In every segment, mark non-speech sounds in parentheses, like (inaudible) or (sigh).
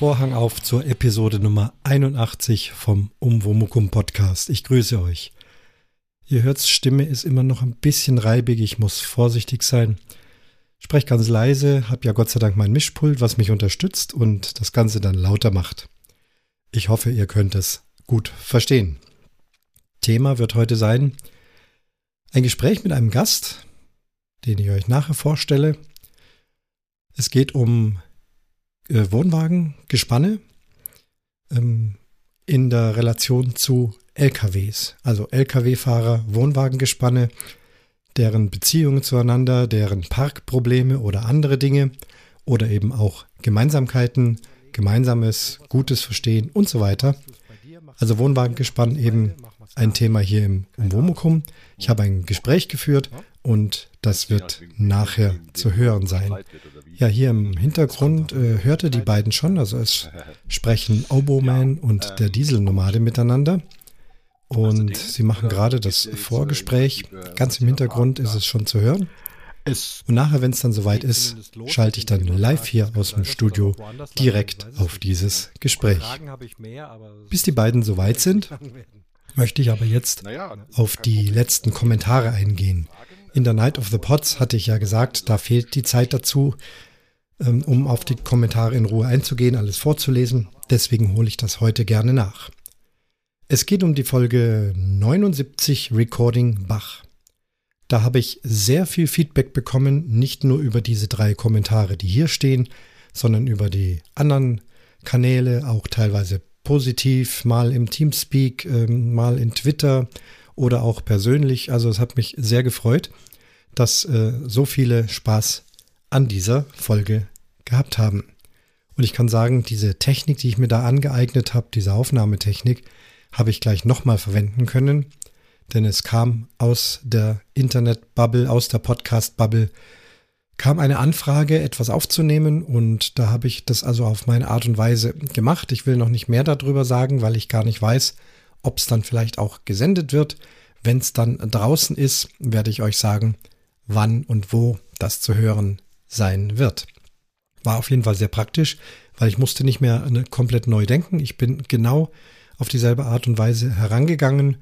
Vorhang auf zur Episode Nummer 81 vom Umwomukum Podcast. Ich grüße euch. Ihr hört, Stimme ist immer noch ein bisschen reibig, ich muss vorsichtig sein. Sprech ganz leise, hab ja Gott sei Dank mein Mischpult, was mich unterstützt und das Ganze dann lauter macht. Ich hoffe, ihr könnt es gut verstehen. Thema wird heute sein ein Gespräch mit einem Gast, den ich euch nachher vorstelle. Es geht um äh, Wohnwagengespanne ähm, in der Relation zu LKWs, also Lkw-Fahrer, Wohnwagengespanne, deren Beziehungen zueinander, deren Parkprobleme oder andere Dinge oder eben auch Gemeinsamkeiten, gemeinsames, gutes Verstehen und so weiter. Also Wohnwagengespann eben ein Thema hier im Womukum. Ich habe ein Gespräch geführt und das wird nachher zu hören sein. Ja, hier im Hintergrund äh, hörte die beiden schon, also es (laughs) sprechen Oboman und der Dieselnomade miteinander. Und sie machen gerade das Vorgespräch. Ganz im Hintergrund ist es schon zu hören. Und nachher, wenn es dann soweit ist, schalte ich dann live hier aus dem Studio direkt auf dieses Gespräch. Bis die beiden soweit sind, möchte ich aber jetzt auf die letzten Kommentare eingehen. In der Night of the Pots hatte ich ja gesagt, da fehlt die Zeit dazu, ähm, um auf die Kommentare in Ruhe einzugehen, alles vorzulesen. Deswegen hole ich das heute gerne nach. Es geht um die Folge 79 Recording Bach. Da habe ich sehr viel Feedback bekommen, nicht nur über diese drei Kommentare, die hier stehen, sondern über die anderen Kanäle, auch teilweise positiv, mal im Teamspeak, ähm, mal in Twitter oder auch persönlich. Also es hat mich sehr gefreut, dass äh, so viele Spaß an dieser Folge gehabt haben. Und ich kann sagen, diese Technik, die ich mir da angeeignet habe, diese Aufnahmetechnik, habe ich gleich nochmal verwenden können, denn es kam aus der Internet-Bubble, aus der Podcast-Bubble, kam eine Anfrage, etwas aufzunehmen und da habe ich das also auf meine Art und Weise gemacht. Ich will noch nicht mehr darüber sagen, weil ich gar nicht weiß, ob es dann vielleicht auch gesendet wird. Wenn es dann draußen ist, werde ich euch sagen, wann und wo das zu hören sein wird. War auf jeden Fall sehr praktisch, weil ich musste nicht mehr komplett neu denken. Ich bin genau auf dieselbe Art und Weise herangegangen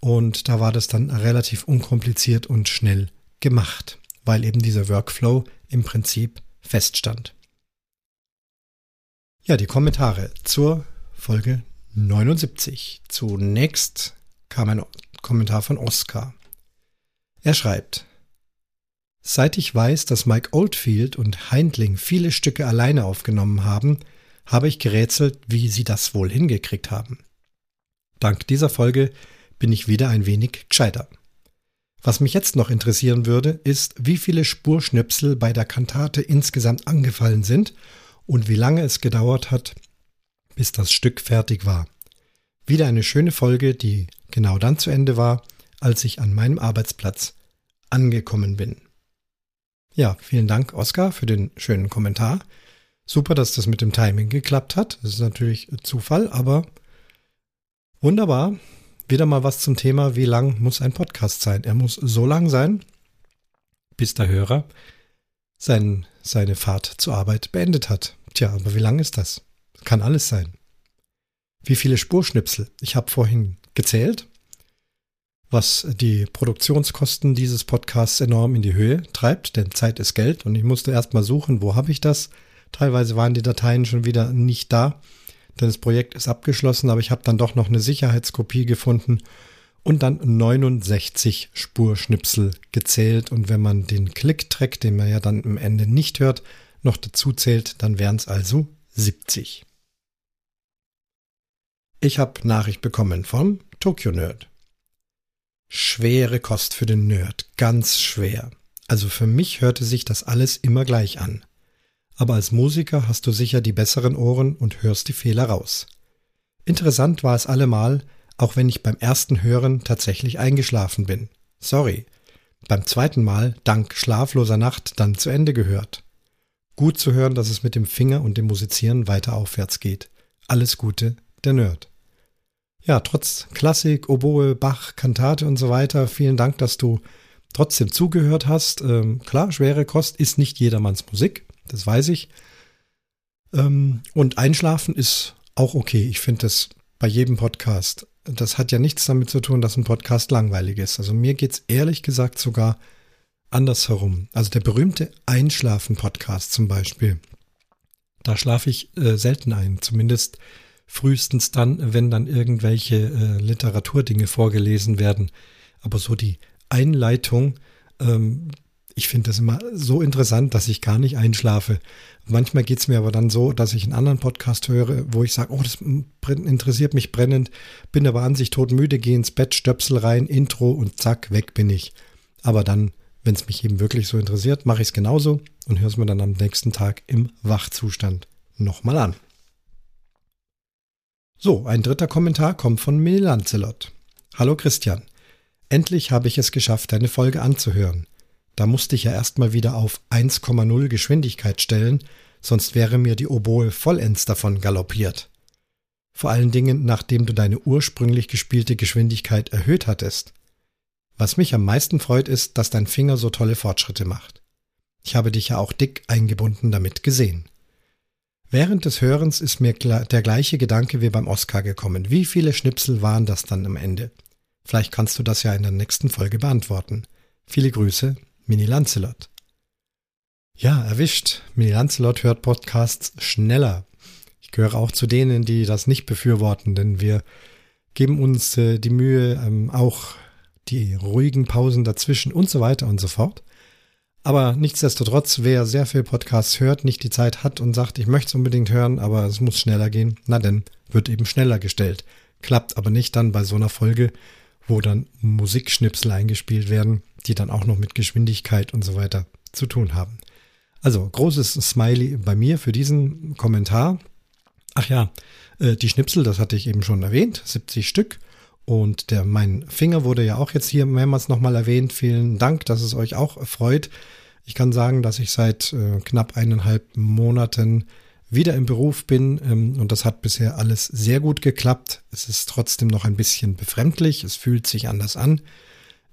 und da war das dann relativ unkompliziert und schnell gemacht, weil eben dieser Workflow im Prinzip feststand. Ja, die Kommentare zur Folge 79. Zunächst kam ein Kommentar von Oskar. Er schreibt, Seit ich weiß, dass Mike Oldfield und Heindling viele Stücke alleine aufgenommen haben, habe ich gerätselt, wie sie das wohl hingekriegt haben. Dank dieser Folge bin ich wieder ein wenig gescheiter. Was mich jetzt noch interessieren würde, ist, wie viele Spurschnipsel bei der Kantate insgesamt angefallen sind und wie lange es gedauert hat, bis das Stück fertig war. Wieder eine schöne Folge, die genau dann zu Ende war, als ich an meinem Arbeitsplatz angekommen bin. Ja, vielen Dank, Oskar, für den schönen Kommentar. Super, dass das mit dem Timing geklappt hat. Das ist natürlich Zufall, aber wunderbar. Wieder mal was zum Thema, wie lang muss ein Podcast sein? Er muss so lang sein, bis der Hörer sein, seine Fahrt zur Arbeit beendet hat. Tja, aber wie lang ist das? Kann alles sein. Wie viele Spurschnipsel? Ich habe vorhin gezählt was die Produktionskosten dieses Podcasts enorm in die Höhe treibt, denn Zeit ist Geld und ich musste erst mal suchen, wo habe ich das. Teilweise waren die Dateien schon wieder nicht da, denn das Projekt ist abgeschlossen, aber ich habe dann doch noch eine Sicherheitskopie gefunden und dann 69 Spurschnipsel gezählt und wenn man den Click-Track, den man ja dann am Ende nicht hört, noch dazu zählt, dann wären es also 70. Ich habe Nachricht bekommen vom Tokyo Nerd. Schwere Kost für den Nerd, ganz schwer. Also für mich hörte sich das alles immer gleich an. Aber als Musiker hast du sicher die besseren Ohren und hörst die Fehler raus. Interessant war es allemal, auch wenn ich beim ersten Hören tatsächlich eingeschlafen bin. Sorry. Beim zweiten Mal, dank schlafloser Nacht, dann zu Ende gehört. Gut zu hören, dass es mit dem Finger und dem Musizieren weiter aufwärts geht. Alles Gute, der Nerd ja, trotz Klassik, Oboe, Bach, Kantate und so weiter, vielen Dank, dass du trotzdem zugehört hast. Ähm, klar, schwere Kost ist nicht jedermanns Musik, das weiß ich. Ähm, und Einschlafen ist auch okay. Ich finde das bei jedem Podcast. Das hat ja nichts damit zu tun, dass ein Podcast langweilig ist. Also mir geht es ehrlich gesagt sogar andersherum. Also der berühmte Einschlafen-Podcast zum Beispiel. Da schlafe ich äh, selten ein. Zumindest frühestens dann, wenn dann irgendwelche äh, Literaturdinge vorgelesen werden. Aber so die Einleitung, ähm, ich finde das immer so interessant, dass ich gar nicht einschlafe. Manchmal geht es mir aber dann so, dass ich einen anderen Podcast höre, wo ich sage, oh, das interessiert mich brennend, bin aber an sich todmüde, gehe ins Bett, Stöpsel rein, Intro und zack, weg bin ich. Aber dann, wenn es mich eben wirklich so interessiert, mache ich es genauso und höre es mir dann am nächsten Tag im Wachzustand nochmal an. So, ein dritter Kommentar kommt von Melancelot. Hallo Christian. Endlich habe ich es geschafft, deine Folge anzuhören. Da musste ich ja erstmal wieder auf 1,0 Geschwindigkeit stellen, sonst wäre mir die Oboe vollends davon galoppiert. Vor allen Dingen, nachdem du deine ursprünglich gespielte Geschwindigkeit erhöht hattest. Was mich am meisten freut, ist, dass dein Finger so tolle Fortschritte macht. Ich habe dich ja auch dick eingebunden damit gesehen. Während des Hörens ist mir der gleiche Gedanke wie beim Oscar gekommen. Wie viele Schnipsel waren das dann am Ende? Vielleicht kannst du das ja in der nächsten Folge beantworten. Viele Grüße, Mini Lancelot. Ja, erwischt. Mini Lancelot hört Podcasts schneller. Ich gehöre auch zu denen, die das nicht befürworten, denn wir geben uns äh, die Mühe, ähm, auch die ruhigen Pausen dazwischen und so weiter und so fort. Aber nichtsdestotrotz, wer sehr viel Podcasts hört, nicht die Zeit hat und sagt, ich möchte es unbedingt hören, aber es muss schneller gehen, na denn, wird eben schneller gestellt. Klappt aber nicht dann bei so einer Folge, wo dann Musikschnipsel eingespielt werden, die dann auch noch mit Geschwindigkeit und so weiter zu tun haben. Also großes Smiley bei mir für diesen Kommentar. Ach ja, äh, die Schnipsel, das hatte ich eben schon erwähnt, 70 Stück. Und der, mein Finger wurde ja auch jetzt hier mehrmals nochmal erwähnt. Vielen Dank, dass es euch auch freut. Ich kann sagen, dass ich seit äh, knapp eineinhalb Monaten wieder im Beruf bin ähm, und das hat bisher alles sehr gut geklappt. Es ist trotzdem noch ein bisschen befremdlich, es fühlt sich anders an,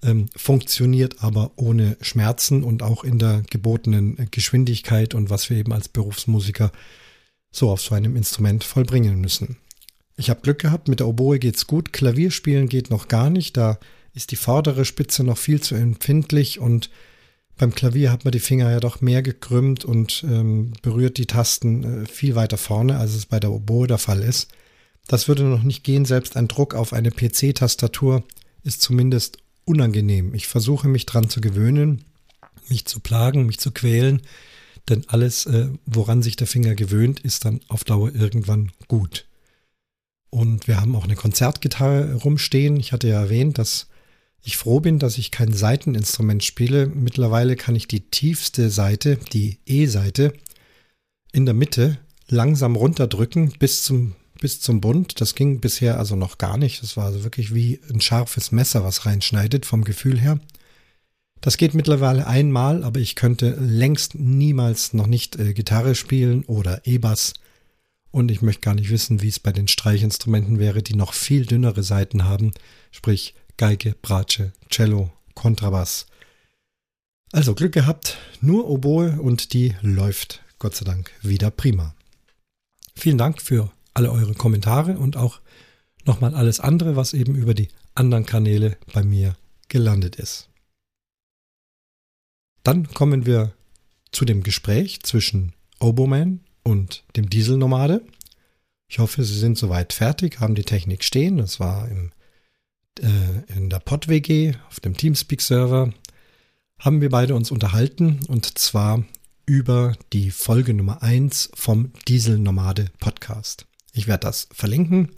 ähm, funktioniert aber ohne Schmerzen und auch in der gebotenen Geschwindigkeit und was wir eben als Berufsmusiker so auf so einem Instrument vollbringen müssen. Ich habe Glück gehabt, mit der Oboe geht's gut, Klavierspielen geht noch gar nicht, da ist die vordere Spitze noch viel zu empfindlich und beim Klavier hat man die Finger ja doch mehr gekrümmt und ähm, berührt die Tasten äh, viel weiter vorne, als es bei der Oboe der Fall ist. Das würde noch nicht gehen, selbst ein Druck auf eine PC-Tastatur ist zumindest unangenehm. Ich versuche mich dran zu gewöhnen, mich zu plagen, mich zu quälen, denn alles, äh, woran sich der Finger gewöhnt, ist dann auf Dauer irgendwann gut. Und wir haben auch eine Konzertgitarre rumstehen. Ich hatte ja erwähnt, dass ich froh bin, dass ich kein Seiteninstrument spiele. Mittlerweile kann ich die tiefste Seite, die E-Seite, in der Mitte langsam runterdrücken bis zum, bis zum Bund. Das ging bisher also noch gar nicht. Das war also wirklich wie ein scharfes Messer, was reinschneidet vom Gefühl her. Das geht mittlerweile einmal, aber ich könnte längst niemals noch nicht äh, Gitarre spielen oder E-Bass. Und ich möchte gar nicht wissen, wie es bei den Streichinstrumenten wäre, die noch viel dünnere Seiten haben, sprich Geige, Bratsche, Cello, Kontrabass. Also Glück gehabt, nur Oboe und die läuft Gott sei Dank wieder prima. Vielen Dank für alle eure Kommentare und auch nochmal alles andere, was eben über die anderen Kanäle bei mir gelandet ist. Dann kommen wir zu dem Gespräch zwischen Oboman und dem Dieselnomade. Ich hoffe, Sie sind soweit fertig, haben die Technik stehen. Das war im äh, in der PodWG auf dem Teamspeak-Server haben wir beide uns unterhalten und zwar über die Folge Nummer 1 vom Diesel Nomade Podcast. Ich werde das verlinken.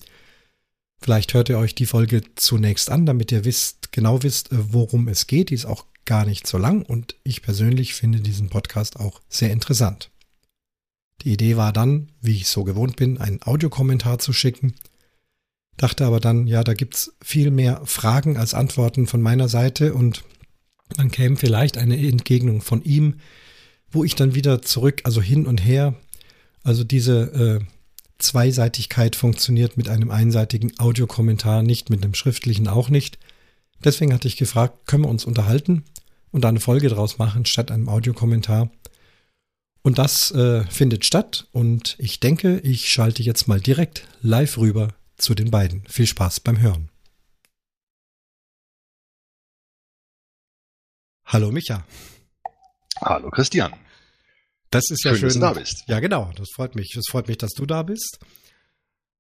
Vielleicht hört ihr euch die Folge zunächst an, damit ihr wisst, genau wisst, äh, worum es geht. Die ist auch gar nicht so lang und ich persönlich finde diesen Podcast auch sehr interessant. Die Idee war dann, wie ich so gewohnt bin, einen Audiokommentar zu schicken dachte aber dann, ja, da gibt's viel mehr Fragen als Antworten von meiner Seite und dann käme vielleicht eine Entgegnung von ihm, wo ich dann wieder zurück, also hin und her, also diese äh, Zweiseitigkeit funktioniert mit einem einseitigen Audiokommentar nicht, mit einem schriftlichen auch nicht. Deswegen hatte ich gefragt, können wir uns unterhalten und da eine Folge draus machen statt einem Audiokommentar. Und das äh, findet statt und ich denke, ich schalte jetzt mal direkt live rüber zu den beiden. Viel Spaß beim Hören. Hallo Micha. Hallo Christian. Das ist ja schön, dass du da bist. Ja, genau. Das freut mich. Das freut mich, dass du da bist.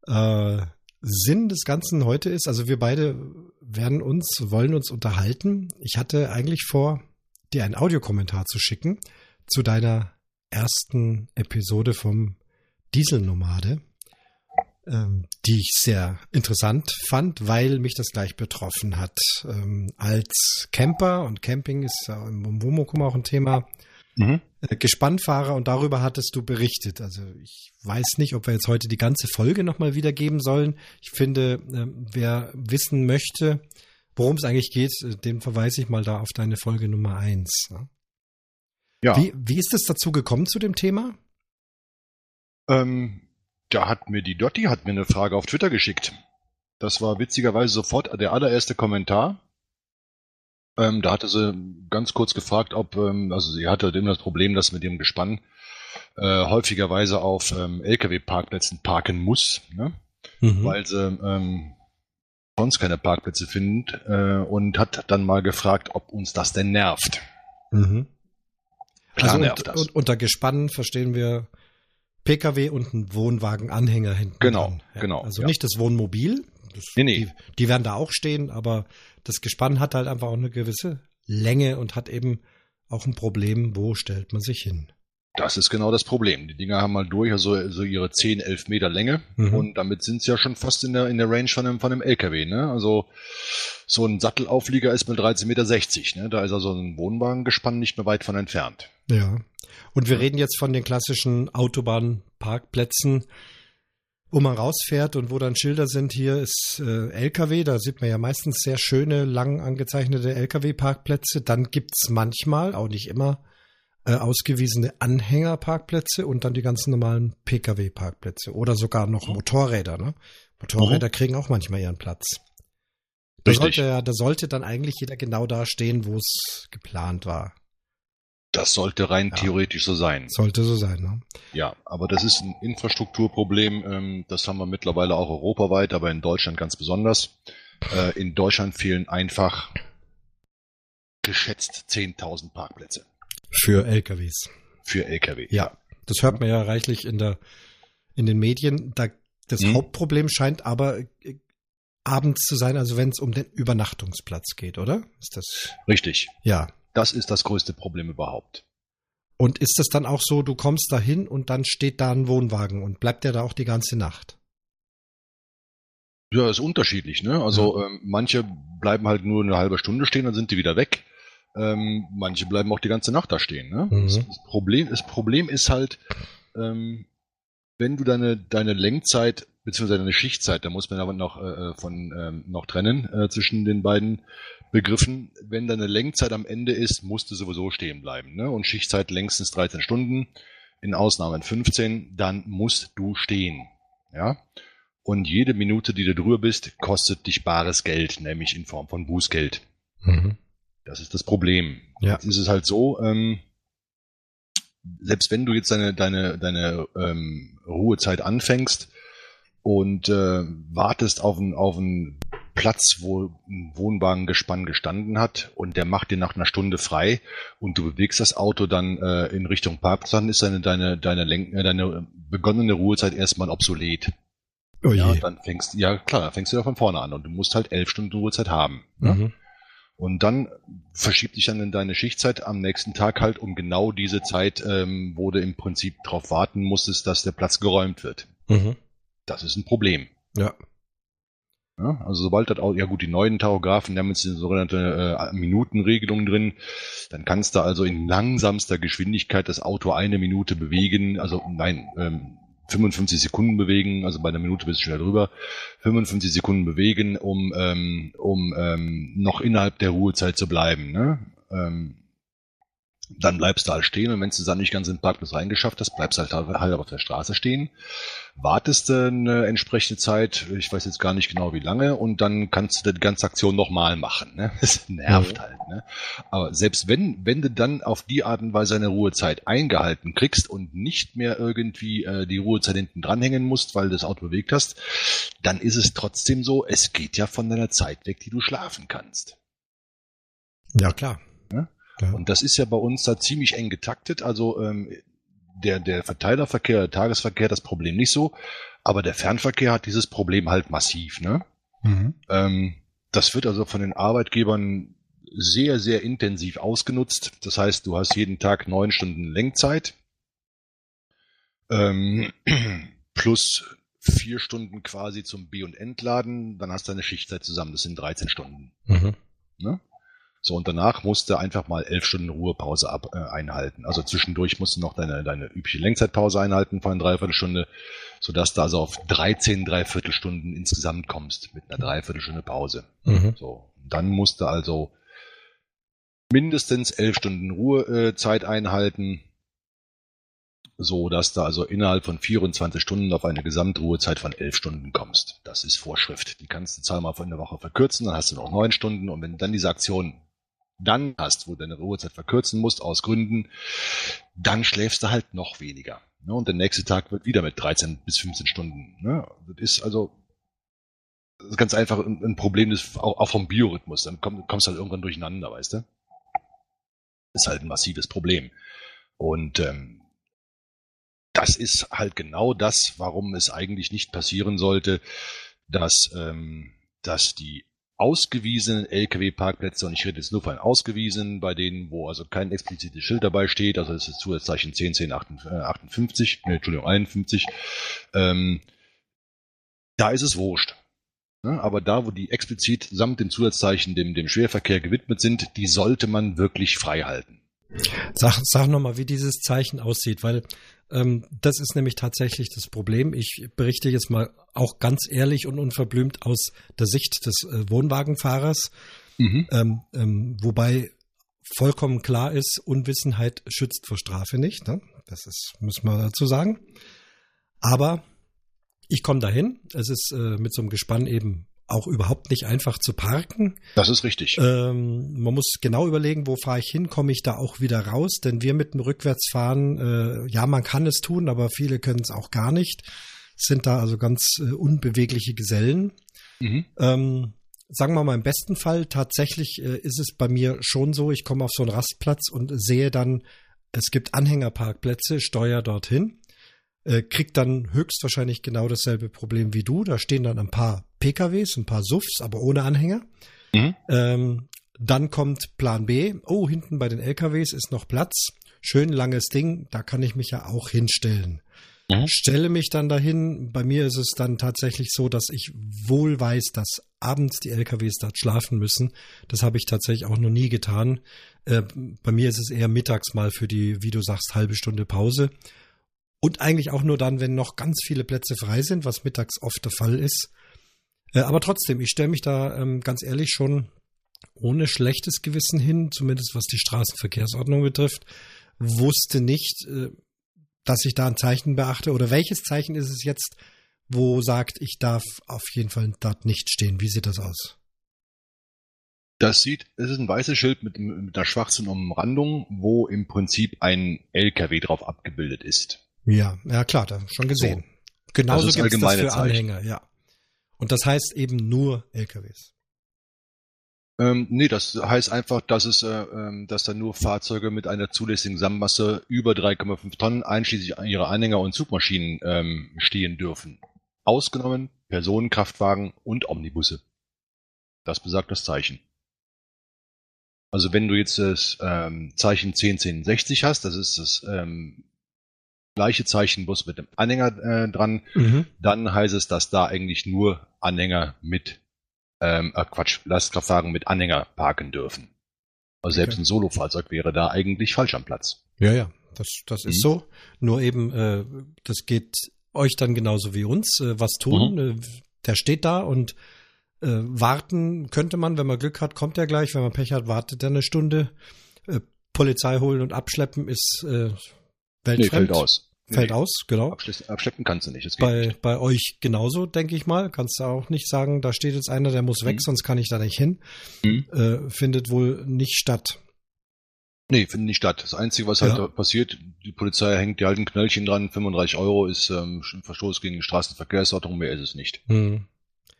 Äh, Sinn des Ganzen heute ist, also wir beide werden uns, wollen uns unterhalten. Ich hatte eigentlich vor, dir einen Audiokommentar zu schicken zu deiner ersten Episode vom Dieselnomade, die ich sehr interessant fand, weil mich das gleich betroffen hat. Ähm, als Camper und Camping ist ja im Womokum auch ein Thema. Mhm. Äh, Gespannfahrer und darüber hattest du berichtet. Also ich weiß nicht, ob wir jetzt heute die ganze Folge nochmal wiedergeben sollen. Ich finde, äh, wer wissen möchte, worum es eigentlich geht, äh, dem verweise ich mal da auf deine Folge Nummer eins. Ne? Ja. Wie, wie ist es dazu gekommen zu dem Thema? Ähm, da hat mir die Dotti hat mir eine Frage auf Twitter geschickt. Das war witzigerweise sofort der allererste Kommentar. Ähm, da hatte sie ganz kurz gefragt, ob, ähm, also sie hatte immer das Problem, dass mit dem Gespann äh, häufigerweise auf ähm, Lkw-Parkplätzen parken muss, ne? mhm. weil sie ähm, sonst keine Parkplätze findet äh, und hat dann mal gefragt, ob uns das denn nervt. Mhm. Klar also nervt und, das. Und unter Gespann verstehen wir Pkw und einen Wohnwagenanhänger hinten. Genau, ja, genau. Also ja. nicht das Wohnmobil. Das, nee, nee. Die, die werden da auch stehen, aber das Gespann hat halt einfach auch eine gewisse Länge und hat eben auch ein Problem, wo stellt man sich hin. Das ist genau das Problem. Die Dinger haben mal durch, also, also ihre 10, 11 Meter Länge mhm. und damit sind sie ja schon fast in der, in der Range von einem, von einem LKW. Ne? Also so ein Sattelauflieger ist mit 13,60 Meter. Ne? Da ist also ein Wohnwagengespann nicht mehr weit von entfernt. Ja. Und wir reden jetzt von den klassischen Autobahnparkplätzen, wo man rausfährt und wo dann Schilder sind, hier ist äh, LKW, da sieht man ja meistens sehr schöne, lang angezeichnete LKW-Parkplätze. Dann gibt's manchmal, auch nicht immer, äh, ausgewiesene Anhängerparkplätze und dann die ganzen normalen Pkw-Parkplätze oder sogar noch Motorräder. Ne? Motorräder mhm. kriegen auch manchmal ihren Platz. Da sollte, ja, da sollte dann eigentlich jeder genau da stehen, wo es geplant war. Das sollte rein ja. theoretisch so sein. Sollte so sein, ne? Ja, aber das ist ein Infrastrukturproblem. Ähm, das haben wir mittlerweile auch europaweit, aber in Deutschland ganz besonders. Äh, in Deutschland fehlen einfach geschätzt 10.000 Parkplätze. Für LKWs. Für LKW. Ja, das hört man ja reichlich in der in den Medien. Da, das hm. Hauptproblem scheint aber äh, abends zu sein, also wenn es um den Übernachtungsplatz geht, oder? Ist das? Richtig. Ja, das ist das größte Problem überhaupt. Und ist es dann auch so, du kommst da hin und dann steht da ein Wohnwagen und bleibt der da auch die ganze Nacht? Ja, ist unterschiedlich, ne? Also ja. ähm, manche bleiben halt nur eine halbe Stunde stehen, dann sind die wieder weg. Ähm, manche bleiben auch die ganze Nacht da stehen, ne? Mhm. Das, das, Problem, das Problem ist halt, ähm, wenn du deine, deine Lenkzeit beziehungsweise deine Schichtzeit, da muss man aber noch äh, von ähm, noch trennen äh, zwischen den beiden begriffen, wenn deine Lenkzeit am Ende ist, musst du sowieso stehen bleiben. Ne? Und Schichtzeit längstens 13 Stunden, in Ausnahmen 15, dann musst du stehen. Ja? Und jede Minute, die du drüber bist, kostet dich bares Geld, nämlich in Form von Bußgeld. Mhm. Das ist das Problem. Ja. Jetzt ist es halt so, ähm, selbst wenn du jetzt deine, deine, deine ähm, Ruhezeit anfängst und äh, wartest auf einen, auf einen Platz, wo ein Wohnwagengespann gestanden hat und der macht dir nach einer Stunde frei und du bewegst das Auto dann äh, in Richtung Parkplatz, dann ist deine, deine, deine, Lenk äh, deine begonnene Ruhezeit erstmal obsolet. Oh je. Ja, dann fängst, ja klar, dann fängst du ja von vorne an und du musst halt elf Stunden Ruhezeit haben. Ne? Und dann verschiebt dich dann in deine Schichtzeit am nächsten Tag halt um genau diese Zeit, ähm, wo du im Prinzip darauf warten musstest, dass der Platz geräumt wird. Mhm. Das ist ein Problem. Ja. Ja, also sobald das auch, ja gut, die neuen Tachografen, die haben jetzt eine sogenannte äh, Minutenregelung drin, dann kannst du also in langsamster Geschwindigkeit das Auto eine Minute bewegen, also nein, ähm, 55 Sekunden bewegen, also bei einer Minute bist du schnell drüber, 55 Sekunden bewegen, um, ähm, um ähm, noch innerhalb der Ruhezeit zu bleiben. Ne? Ähm, dann bleibst du halt stehen und wenn du dann nicht ganz in den Parkplatz reingeschafft hast, bleibst halt halt auf der Straße stehen, wartest du eine entsprechende Zeit, ich weiß jetzt gar nicht genau wie lange, und dann kannst du die ganze Aktion nochmal machen. Ne? (laughs) Das nervt mhm. halt. Ne? Aber selbst wenn, wenn du dann auf die Art und Weise eine Ruhezeit eingehalten kriegst und nicht mehr irgendwie äh, die Ruhezeit hinten dranhängen musst, weil du das Auto bewegt hast, dann ist es trotzdem so, es geht ja von deiner Zeit weg, die du schlafen kannst. Ja, klar. Ja. Und das ist ja bei uns da ziemlich eng getaktet. Also ähm, der, der Verteilerverkehr, der Tagesverkehr das Problem nicht so, aber der Fernverkehr hat dieses Problem halt massiv. Ne? Mhm. Ähm, das wird also von den Arbeitgebern sehr, sehr intensiv ausgenutzt. Das heißt, du hast jeden Tag neun Stunden Lenkzeit ähm, (clears throat) plus vier Stunden quasi zum B- und Entladen. Dann hast du eine Schichtzeit zusammen. Das sind 13 Stunden. Mhm. Ne? So, und danach musst du einfach mal elf Stunden Ruhepause ab, äh, einhalten. Also zwischendurch musst du noch deine, deine übliche Lenkzeitpause einhalten von einer Dreiviertelstunde, sodass du also auf 13 Dreiviertelstunden insgesamt kommst mit einer Dreiviertelstunde Pause. Mhm. So, dann musst du also mindestens elf Stunden Ruhezeit äh, einhalten, so dass du also innerhalb von 24 Stunden auf eine Gesamtruhezeit von elf Stunden kommst. Das ist Vorschrift. Die kannst du zahl mal von der Woche verkürzen, dann hast du noch neun Stunden und wenn dann diese Aktion dann hast, wo du deine Ruhezeit verkürzen musst aus Gründen, dann schläfst du halt noch weniger. Ne? Und der nächste Tag wird wieder mit 13 bis 15 Stunden. Ne? Das ist also das ist ganz einfach ein, Problem des, auch, vom Biorhythmus. Dann komm, kommst du halt irgendwann durcheinander, weißt du? Ist halt ein massives Problem. Und ähm, das ist halt genau das, warum es eigentlich nicht passieren sollte, dass, ähm, dass die ausgewiesenen Lkw-Parkplätze, und ich rede jetzt nur von ausgewiesenen, bei denen, wo also kein explizites Schild dabei steht, also das ist Zusatzzeichen 10, 10, 58, äh, Entschuldigung, 51, ähm, da ist es wurscht. Ne? Aber da, wo die explizit samt dem Zusatzzeichen dem, dem Schwerverkehr gewidmet sind, die sollte man wirklich frei halten. Sag, sag nochmal, wie dieses Zeichen aussieht, weil ähm, das ist nämlich tatsächlich das Problem. Ich berichte jetzt mal auch ganz ehrlich und unverblümt aus der Sicht des äh, Wohnwagenfahrers, mhm. ähm, ähm, wobei vollkommen klar ist, Unwissenheit schützt vor Strafe nicht. Ne? Das ist, müssen wir dazu sagen. Aber ich komme dahin. Es ist äh, mit so einem Gespann eben auch überhaupt nicht einfach zu parken. Das ist richtig. Ähm, man muss genau überlegen, wo fahre ich hin, komme ich da auch wieder raus, denn wir mit dem Rückwärtsfahren, äh, ja, man kann es tun, aber viele können es auch gar nicht, sind da also ganz äh, unbewegliche Gesellen. Mhm. Ähm, sagen wir mal im besten Fall, tatsächlich äh, ist es bei mir schon so, ich komme auf so einen Rastplatz und sehe dann, es gibt Anhängerparkplätze, steuer dorthin äh, kriegt dann höchstwahrscheinlich genau dasselbe Problem wie du. Da stehen dann ein paar PKWs, ein paar SUVs, aber ohne Anhänger. Mhm. Ähm, dann kommt Plan B. Oh, hinten bei den LKWs ist noch Platz. Schön langes Ding, da kann ich mich ja auch hinstellen. Mhm. Stelle mich dann dahin. Bei mir ist es dann tatsächlich so, dass ich wohl weiß, dass abends die LKWs dort schlafen müssen. Das habe ich tatsächlich auch noch nie getan. Äh, bei mir ist es eher mittags mal für die, wie du sagst, halbe Stunde Pause. Und eigentlich auch nur dann, wenn noch ganz viele Plätze frei sind, was mittags oft der Fall ist. Äh, aber trotzdem, ich stelle mich da ähm, ganz ehrlich schon ohne schlechtes Gewissen hin, zumindest was die Straßenverkehrsordnung betrifft, wusste nicht, äh, dass ich da ein Zeichen beachte oder welches Zeichen ist es jetzt, wo sagt, ich darf auf jeden Fall dort nicht stehen. Wie sieht das aus? Das sieht, es ist ein weißes Schild mit, mit einer schwarzen Umrandung, wo im Prinzip ein LKW drauf abgebildet ist. Ja, ja klar, da schon gesehen. So. Genauso gibt es das für Zeichen. Anhänger, ja. Und das heißt eben nur LKWs. Ähm, nee, das heißt einfach, dass es, äh, ähm, dass da nur Fahrzeuge mit einer zulässigen Sammmasse über 3,5 Tonnen, einschließlich ihrer Anhänger und Zugmaschinen, ähm, stehen dürfen. Ausgenommen Personenkraftwagen und Omnibusse. Das besagt das Zeichen. Also wenn du jetzt das ähm, Zeichen 101060 hast, das ist das ähm, gleiche Zeichenbus mit dem Anhänger äh, dran, mhm. dann heißt es, dass da eigentlich nur Anhänger mit, ähm, äh, Quatsch, Lastkraftwagen mit Anhänger parken dürfen. Also selbst okay. ein Solofahrzeug wäre da eigentlich falsch am Platz. Ja, ja, das, das mhm. ist so. Nur eben, äh, das geht euch dann genauso wie uns. Äh, was tun? Mhm. Äh, der steht da und äh, warten könnte man, wenn man Glück hat, kommt er gleich. Wenn man Pech hat, wartet er eine Stunde. Äh, Polizei holen und abschleppen ist äh, weltfremd. Nee, fällt aus. Fällt nee, aus, genau. Abschleppen kannst du nicht. bei, nicht. bei euch genauso, denke ich mal. Kannst du auch nicht sagen, da steht jetzt einer, der muss weg, mhm. sonst kann ich da nicht hin. Mhm. Äh, findet wohl nicht statt. Nee, findet nicht statt. Das Einzige, was halt ja. passiert, die Polizei hängt die alten Knöllchen dran, 35 Euro ist ähm, Verstoß gegen die Straßenverkehrsordnung, mehr ist es nicht. Mhm.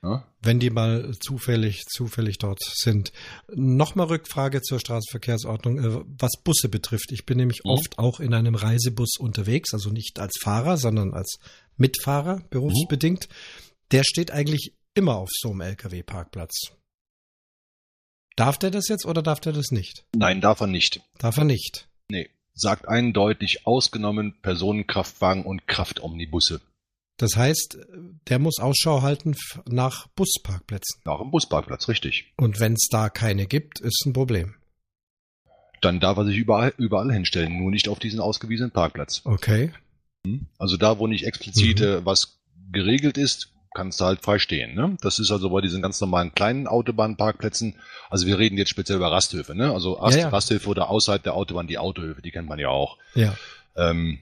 Ja? Wenn die mal zufällig, zufällig dort sind. Nochmal Rückfrage zur Straßenverkehrsordnung, äh, was Busse betrifft. Ich bin nämlich mhm. oft auch in einem Reisebus unterwegs, also nicht als Fahrer, sondern als Mitfahrer, berufsbedingt. Mhm. Der steht eigentlich immer auf so einem LKW-Parkplatz. Darf der das jetzt oder darf der das nicht? Nein, darf er nicht. Darf er nicht. Nee. Sagt eindeutig ausgenommen Personenkraftwagen und Kraftomnibusse. Das heißt, der muss Ausschau halten nach Busparkplätzen. Nach einem Busparkplatz, richtig. Und wenn es da keine gibt, ist ein Problem. Dann darf er sich überall, überall hinstellen, nur nicht auf diesen ausgewiesenen Parkplatz. Okay. Hm? Also da, wo nicht explizit mhm. was geregelt ist, kannst du halt frei stehen. Ne? Das ist also bei diesen ganz normalen kleinen Autobahnparkplätzen. Also wir reden jetzt speziell über Rasthöfe. Ne? Also Rast, ja, ja. Rasthöfe oder außerhalb der Autobahn die Autohöfe, die kennt man ja auch. Ja. Ähm,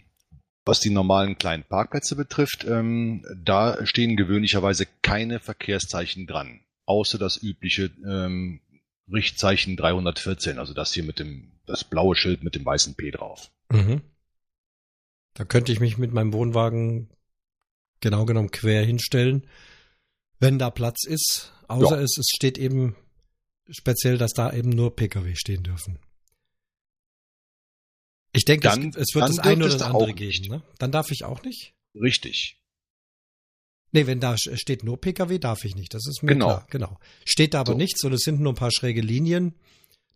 was die normalen kleinen Parkplätze betrifft, ähm, da stehen gewöhnlicherweise keine Verkehrszeichen dran, außer das übliche ähm, Richtzeichen 314, also das hier mit dem, das blaue Schild mit dem weißen P drauf. Mhm. Da könnte ich mich mit meinem Wohnwagen genau genommen quer hinstellen, wenn da Platz ist, außer ja. es, es steht eben speziell, dass da eben nur Pkw stehen dürfen. Ich denke, dann, es, es, wird das eine oder das andere geben. Ne? Dann darf ich auch nicht? Richtig. Nee, wenn da steht nur Pkw, darf ich nicht. Das ist mir genau. klar. Genau. Steht da aber so. nichts und es sind nur ein paar schräge Linien,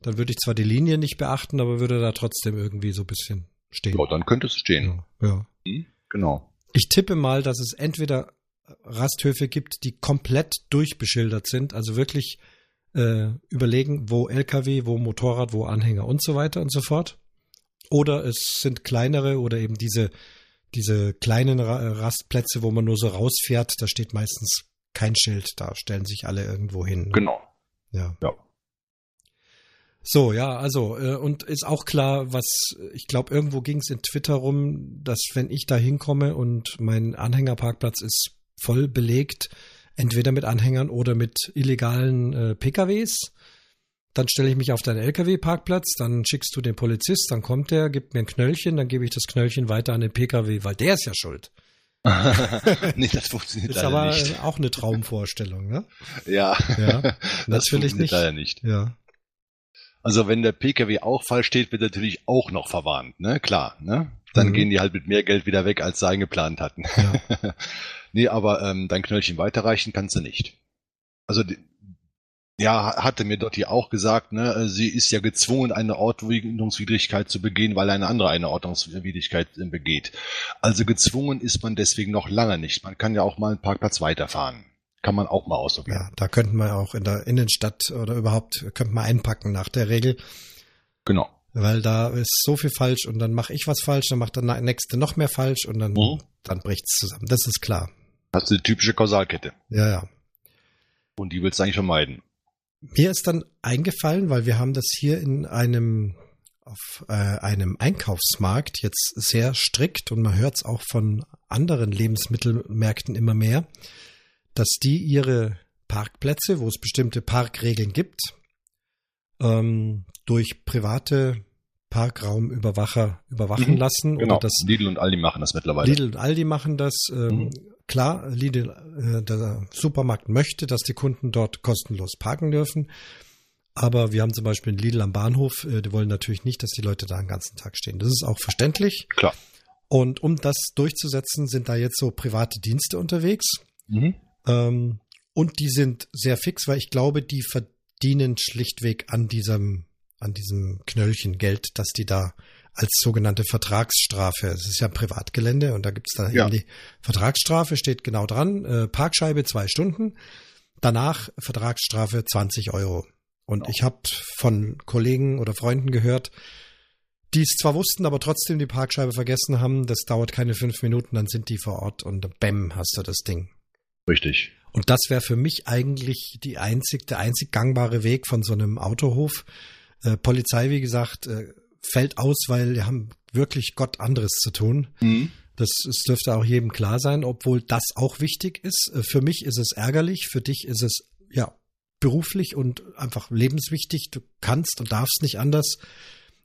dann würde ich zwar die Linie nicht beachten, aber würde da trotzdem irgendwie so ein bisschen stehen. Ja, dann könnte es stehen. Ja. ja. Hm, genau. Ich tippe mal, dass es entweder Rasthöfe gibt, die komplett durchbeschildert sind, also wirklich äh, überlegen, wo LKW, wo Motorrad, wo Anhänger und so weiter und so fort. Oder es sind kleinere oder eben diese, diese kleinen Rastplätze, wo man nur so rausfährt, da steht meistens kein Schild, da stellen sich alle irgendwo hin. Ne? Genau. Ja. ja. So, ja, also, äh, und ist auch klar, was, ich glaube, irgendwo ging es in Twitter rum, dass wenn ich da hinkomme und mein Anhängerparkplatz ist voll belegt, entweder mit Anhängern oder mit illegalen äh, PKWs, dann stelle ich mich auf deinen LKW-Parkplatz, dann schickst du den Polizist, dann kommt der, gibt mir ein Knöllchen, dann gebe ich das Knöllchen weiter an den PKW, weil der ist ja schuld. (laughs) nee, das funktioniert ist aber nicht. auch eine Traumvorstellung, ne? Ja. ja das natürlich nicht. leider nicht. Ja. Also wenn der PKW auch falsch steht, wird er natürlich auch noch verwarnt, ne? Klar, ne? Dann mhm. gehen die halt mit mehr Geld wieder weg, als sie eingeplant hatten. Ja. (laughs) nee, aber ähm, dein Knöllchen weiterreichen kannst du nicht. Also ja, hatte mir Dotti auch gesagt, ne, sie ist ja gezwungen, eine Ordnungswidrigkeit zu begehen, weil eine andere eine Ordnungswidrigkeit begeht. Also gezwungen ist man deswegen noch lange nicht. Man kann ja auch mal einen Parkplatz weiterfahren. Kann man auch mal ausprobieren. Ja, da könnten wir auch in der Innenstadt oder überhaupt, könnten wir einpacken nach der Regel. Genau. Weil da ist so viel falsch und dann mache ich was falsch, dann macht der Nächste noch mehr falsch und dann, mhm. dann bricht's zusammen. Das ist klar. Das ist die typische Kausalkette. Ja, ja. Und die willst du eigentlich vermeiden. Mir ist dann eingefallen, weil wir haben das hier in einem auf äh, einem Einkaufsmarkt jetzt sehr strikt und man hört es auch von anderen Lebensmittelmärkten immer mehr, dass die ihre Parkplätze, wo es bestimmte Parkregeln gibt, ähm, durch private Parkraumüberwacher überwachen mhm, lassen. Genau. Oder das, Lidl und Aldi machen das mittlerweile. Lidl und Aldi machen das. Ähm, mhm. Klar, Lidl, äh, der Supermarkt möchte, dass die Kunden dort kostenlos parken dürfen. Aber wir haben zum Beispiel einen Lidl am Bahnhof, äh, die wollen natürlich nicht, dass die Leute da den ganzen Tag stehen. Das ist auch verständlich. Klar. Und um das durchzusetzen, sind da jetzt so private Dienste unterwegs. Mhm. Ähm, und die sind sehr fix, weil ich glaube, die verdienen schlichtweg an diesem an diesem Knöllchen Geld, dass die da als sogenannte Vertragsstrafe, es ist ja ein Privatgelände und da gibt's da ja. eben die Vertragsstrafe, steht genau dran, äh, Parkscheibe zwei Stunden, danach Vertragsstrafe 20 Euro. Und genau. ich habe von Kollegen oder Freunden gehört, die es zwar wussten, aber trotzdem die Parkscheibe vergessen haben, das dauert keine fünf Minuten, dann sind die vor Ort und bäm, hast du das Ding. Richtig. Und das wäre für mich eigentlich die einzig, der einzig gangbare Weg von so einem Autohof, äh, Polizei, wie gesagt, äh, fällt aus, weil wir haben wirklich Gott anderes zu tun. Mhm. Das, das dürfte auch jedem klar sein, obwohl das auch wichtig ist. Äh, für mich ist es ärgerlich, für dich ist es ja beruflich und einfach lebenswichtig. Du kannst und darfst nicht anders.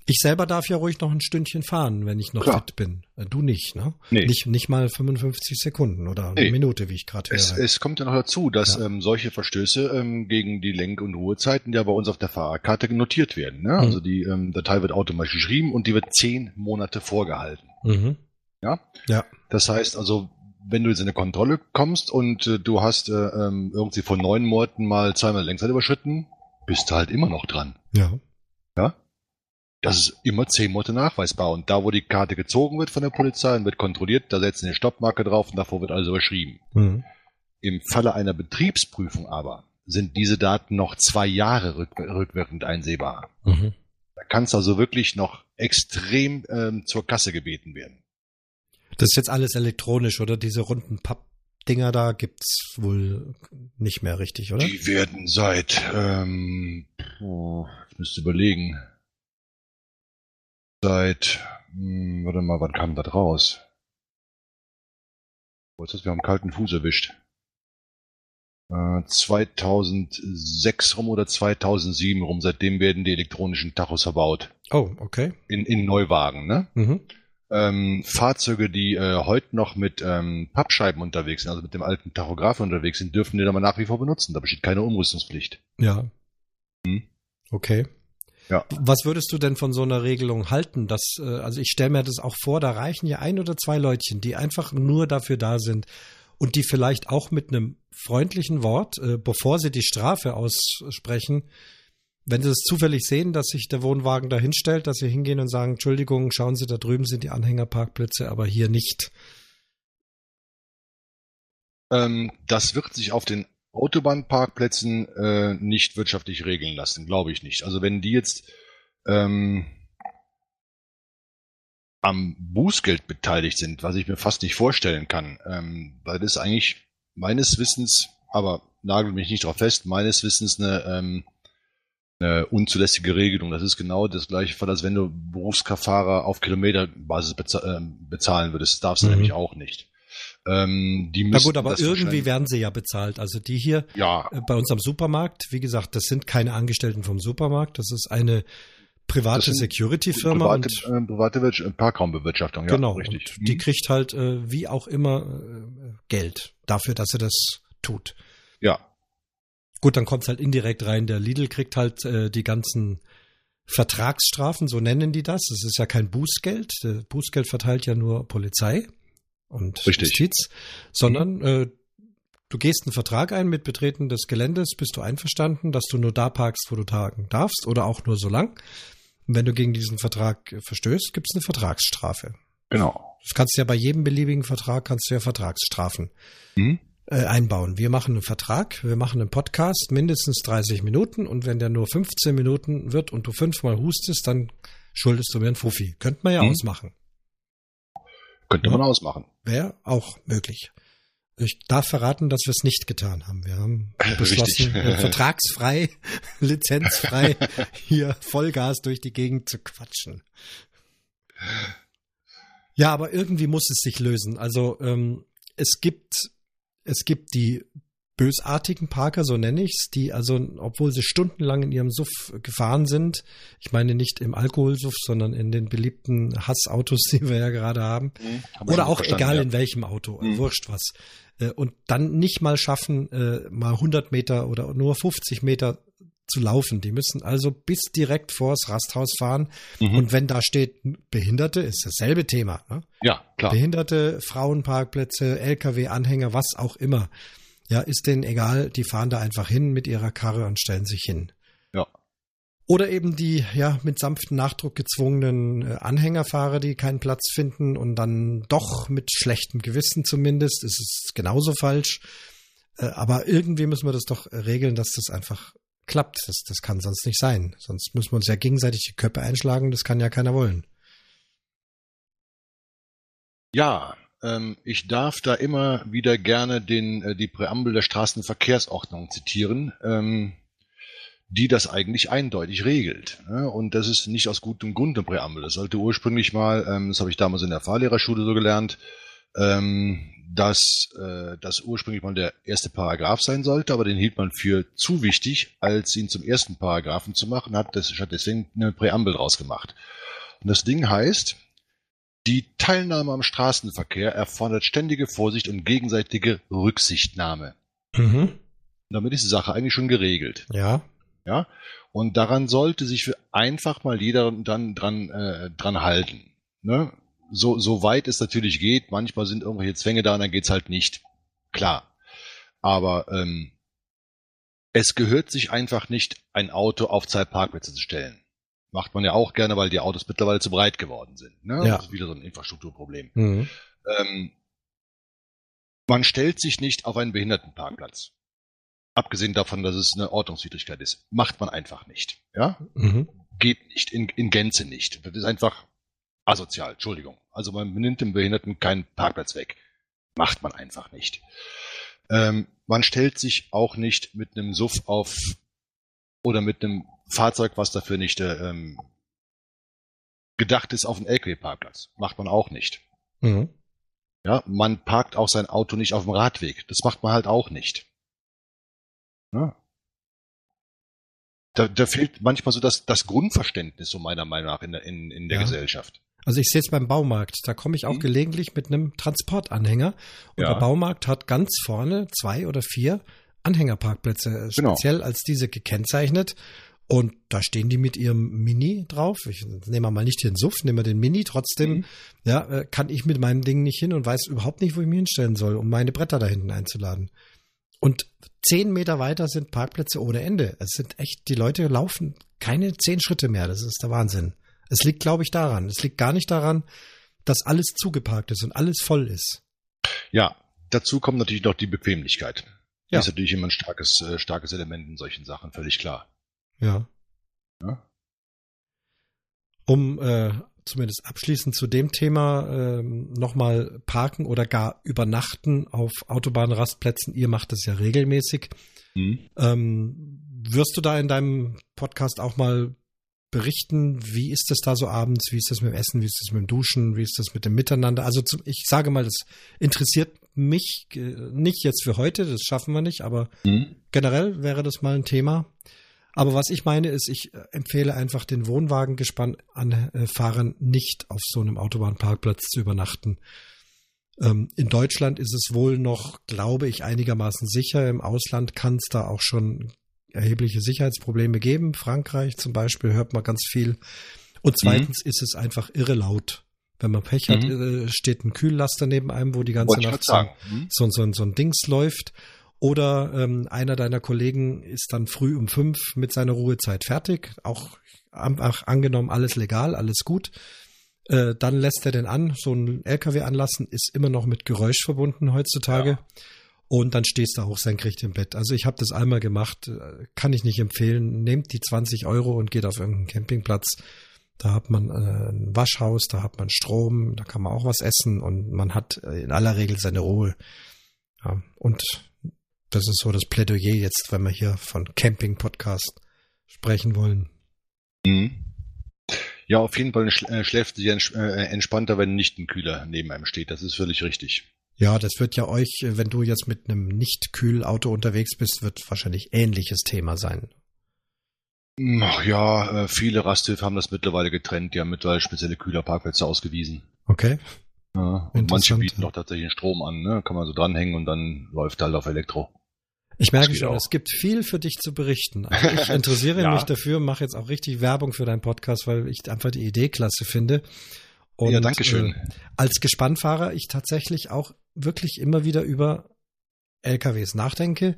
Ich selber darf ja ruhig noch ein Stündchen fahren, wenn ich noch Klar. fit bin. Äh, du nicht, ne? Nee. Nicht, nicht mal 55 Sekunden oder eine nee. Minute, wie ich gerade höre. Es, es kommt ja noch dazu, dass ja. ähm, solche Verstöße ähm, gegen die Lenk- und Ruhezeiten ja bei uns auf der Fahrerkarte notiert werden. Ne? Mhm. Also die ähm, Datei wird automatisch geschrieben und die wird zehn Monate vorgehalten. Mhm. Ja? Ja. Das heißt also, wenn du jetzt in eine Kontrolle kommst und äh, du hast äh, ähm, irgendwie vor neun Monaten mal zweimal Längszeit überschritten, bist du halt immer noch dran. Ja. Ja? Das ist immer zehn Monate nachweisbar. Und da, wo die Karte gezogen wird von der Polizei und wird kontrolliert, da setzen eine Stoppmarke drauf und davor wird alles überschrieben. Mhm. Im Falle einer Betriebsprüfung aber sind diese Daten noch zwei Jahre rück rückwirkend einsehbar. Mhm. Da kann es also wirklich noch extrem ähm, zur Kasse gebeten werden. Das ist jetzt alles elektronisch, oder? Diese runden Pappdinger da gibt's wohl nicht mehr richtig, oder? Die werden seit, ähm, oh, ich müsste überlegen, seit, hm, warte mal, wann kam das raus? Wo ist das? Wir haben kalten Fuß erwischt. Äh, 2006 rum oder 2007 rum, seitdem werden die elektronischen Tachos verbaut. Oh, okay. In, in Neuwagen, ne? Mhm. Ähm, Fahrzeuge, die äh, heute noch mit ähm, Pappscheiben unterwegs sind, also mit dem alten Tachograph unterwegs sind, dürfen die aber nach wie vor benutzen. Da besteht keine Umrüstungspflicht. Ja. Hm? Okay. Ja. Was würdest du denn von so einer Regelung halten? Dass, äh, also ich stelle mir das auch vor, da reichen ja ein oder zwei Leutchen, die einfach nur dafür da sind und die vielleicht auch mit einem freundlichen Wort, äh, bevor sie die Strafe aussprechen, wenn sie es zufällig sehen, dass sich der Wohnwagen da hinstellt, dass sie hingehen und sagen, Entschuldigung, schauen Sie, da drüben sind die Anhängerparkplätze, aber hier nicht. Ähm, das wird sich auf den Autobahnparkplätzen äh, nicht wirtschaftlich regeln lassen, glaube ich nicht. Also wenn die jetzt ähm, am Bußgeld beteiligt sind, was ich mir fast nicht vorstellen kann, ähm, weil das eigentlich meines Wissens, aber nagel mich nicht drauf fest, meines Wissens eine, ähm, eine unzulässige Regelung. Das ist genau das gleiche Fall, als wenn du Berufskraftfahrer auf Kilometerbasis äh, bezahlen würdest. Das darfst du mhm. nämlich auch nicht. Ähm, die Na gut, aber irgendwie werden sie ja bezahlt. Also die hier ja. Äh, bei uns am Supermarkt, wie gesagt, das sind keine Angestellten vom Supermarkt, das ist eine private Security-Firma. Private, äh, private Parkraumbewirtschaftung, ja, genau, richtig. die mhm. kriegt halt äh, wie auch immer äh, Geld dafür, dass sie das tut. Ja. Gut, dann kommt es halt indirekt rein. Der Lidl kriegt halt äh, die ganzen Vertragsstrafen, so nennen die das. Es ist ja kein Bußgeld. Bußgeld verteilt ja nur Polizei und Richtig. Justiz, sondern äh, du gehst einen Vertrag ein mit Betreten des Geländes, bist du einverstanden, dass du nur da parkst, wo du tagen darfst oder auch nur so lang. Und wenn du gegen diesen Vertrag verstößt, gibt es eine Vertragsstrafe. Genau. Das kannst du ja bei jedem beliebigen Vertrag kannst du ja Vertragsstrafen mhm. äh, einbauen. Wir machen einen Vertrag, wir machen einen Podcast, mindestens 30 Minuten und wenn der nur 15 Minuten wird und du fünfmal hustest, dann schuldest du mir einen Fuffi. Könnte man ja mhm. ausmachen. Könnte man ausmachen. Wäre auch möglich. Ich darf verraten, dass wir es nicht getan haben. Wir haben (laughs) beschlossen, äh, (laughs) vertragsfrei, (laughs) lizenzfrei hier Vollgas durch die Gegend zu quatschen. Ja, aber irgendwie muss es sich lösen. Also ähm, es gibt es gibt die bösartigen Parker, so nenne ich's, die also, obwohl sie stundenlang in ihrem Suff gefahren sind, ich meine nicht im Alkoholsuff, sondern in den beliebten Hassautos, (laughs) die wir ja gerade haben, mhm, oder auch egal ja. in welchem Auto, mhm. wurscht was, äh, und dann nicht mal schaffen, äh, mal 100 Meter oder nur 50 Meter zu laufen. Die müssen also bis direkt vors Rasthaus fahren. Mhm. Und wenn da steht Behinderte, ist dasselbe Thema. Ne? Ja, klar. Behinderte, Frauenparkplätze, Lkw-Anhänger, was auch immer. Ja, ist denen egal, die fahren da einfach hin mit ihrer Karre und stellen sich hin. Ja. Oder eben die, ja, mit sanftem Nachdruck gezwungenen äh, Anhängerfahrer, die keinen Platz finden und dann doch mit schlechtem Gewissen zumindest, ist es genauso falsch. Äh, aber irgendwie müssen wir das doch regeln, dass das einfach klappt. Das, das kann sonst nicht sein. Sonst müssen wir uns ja gegenseitig die Köpfe einschlagen, das kann ja keiner wollen. Ja, ich darf da immer wieder gerne den, äh, die Präambel der Straßenverkehrsordnung zitieren. Ähm, die das eigentlich eindeutig regelt. Ne? Und das ist nicht aus gutem Grund eine Präambel. Das sollte ursprünglich mal, ähm, das habe ich damals in der Fahrlehrerschule so gelernt, ähm, dass äh, das ursprünglich mal der erste Paragraph sein sollte, aber den hielt man für zu wichtig, als ihn zum ersten Paragraphen zu machen, hat, das, hat deswegen eine Präambel draus gemacht. Und das Ding heißt, die Teilnahme am Straßenverkehr erfordert ständige Vorsicht und gegenseitige Rücksichtnahme. Mhm. damit ist die Sache eigentlich schon geregelt. Ja. Ja. Und daran sollte sich einfach mal jeder dann dran, äh, dran halten. Ne? so, so weit es natürlich geht, manchmal sind irgendwelche Zwänge da und dann geht's halt nicht. Klar. Aber ähm, es gehört sich einfach nicht, ein Auto auf zwei Parkplätze zu stellen. Macht man ja auch gerne, weil die Autos mittlerweile zu breit geworden sind. Ne? Ja. Das ist wieder so ein Infrastrukturproblem. Mhm. Ähm, man stellt sich nicht auf einen Behindertenparkplatz. Abgesehen davon, dass es eine Ordnungswidrigkeit ist. Macht man einfach nicht. Ja? Mhm. Geht nicht, in, in Gänze nicht. Das ist einfach asozial, Entschuldigung. Also man nimmt dem Behinderten keinen Parkplatz weg. Macht man einfach nicht. Ähm, man stellt sich auch nicht mit einem Suff auf oder mit einem Fahrzeug, was dafür nicht ähm, gedacht ist, auf einen LKW-Parkplatz. Macht man auch nicht. Mhm. Ja, man parkt auch sein Auto nicht auf dem Radweg. Das macht man halt auch nicht. Ja. Da, da fehlt manchmal so das, das Grundverständnis, so meiner Meinung nach, in der, in, in der ja. Gesellschaft. Also ich sehe es beim Baumarkt. Da komme ich auch mhm. gelegentlich mit einem Transportanhänger. Und ja. der Baumarkt hat ganz vorne zwei oder vier Anhängerparkplätze, äh, genau. speziell als diese gekennzeichnet. Und da stehen die mit ihrem Mini drauf. Ich nehme mal nicht den Suff, nehme den Mini. Trotzdem, mhm. ja, äh, kann ich mit meinem Ding nicht hin und weiß überhaupt nicht, wo ich mich hinstellen soll, um meine Bretter da hinten einzuladen. Und zehn Meter weiter sind Parkplätze ohne Ende. Es sind echt, die Leute laufen keine zehn Schritte mehr. Das ist der Wahnsinn. Es liegt, glaube ich, daran. Es liegt gar nicht daran, dass alles zugeparkt ist und alles voll ist. Ja, dazu kommt natürlich noch die Bequemlichkeit. Ja. ist natürlich immer ein starkes, äh, starkes Element in solchen Sachen, völlig klar. Ja. ja? Um äh, zumindest abschließend zu dem Thema äh, nochmal parken oder gar übernachten auf Autobahnrastplätzen. Ihr macht das ja regelmäßig. Mhm. Ähm, wirst du da in deinem Podcast auch mal berichten, wie ist das da so abends, wie ist das mit dem Essen, wie ist das mit dem Duschen, wie ist das mit dem Miteinander. Also zum, ich sage mal, das interessiert mich äh, nicht jetzt für heute, das schaffen wir nicht, aber mhm. generell wäre das mal ein Thema. Aber was ich meine ist, ich äh, empfehle einfach den Wohnwagengespann an Fahrern nicht auf so einem Autobahnparkplatz zu übernachten. Ähm, in Deutschland ist es wohl noch, glaube ich, einigermaßen sicher. Im Ausland kann es da auch schon erhebliche Sicherheitsprobleme geben. Frankreich zum Beispiel hört man ganz viel. Und zweitens mhm. ist es einfach irre laut. Wenn man Pech hat, mhm. Äh, steht ein Kühllaster neben einem, wo die ganze Wollte Nacht so, mhm. so, so, so, ein Dings läuft. Oder ähm, einer deiner Kollegen ist dann früh um fünf mit seiner Ruhezeit fertig. Auch, auch angenommen, alles legal, alles gut. Äh, dann lässt er den an. So ein LKW anlassen ist immer noch mit Geräusch verbunden heutzutage. Ja und dann stehst du auch senkrecht im Bett. Also ich habe das einmal gemacht, äh, kann ich nicht empfehlen. Nehmt die 20 Euro und geht auf irgendeinen Campingplatz. Da hat man äh, ein Waschhaus, da hat man Strom, da kann man auch was essen und man hat äh, in aller Regel seine Ruhe. Ja, und das ist so das Plädoyer jetzt, wenn wir hier von Camping-Podcast sprechen wollen. Mhm. Ja, auf jeden Fall schläft sie entspannter, wenn nicht ein Kühler neben einem steht. Das ist völlig richtig. Ja, das wird ja euch, wenn du jetzt mit einem Nicht-Kühlauto unterwegs bist, wird wahrscheinlich ähnliches Thema sein. Ach ja, äh, viele Rasthöfe haben das mittlerweile getrennt. Die haben mittlerweile spezielle Kühlerparkplätze ausgewiesen. Okay. Ja, und manche bieten auch tatsächlich Strom an. Ne? Kann man so dranhängen und dann läuft halt auf Elektro. Ich merke schon, auch. es gibt viel für dich zu berichten. (laughs) Also ich interessiere ja. mich dafür, mache jetzt auch richtig Werbung für deinen Podcast, weil ich einfach die Idee klasse finde. Und, ja, danke schön. Äh, als Gespannfahrer ich tatsächlich auch wirklich immer wieder über LKWs nachdenke,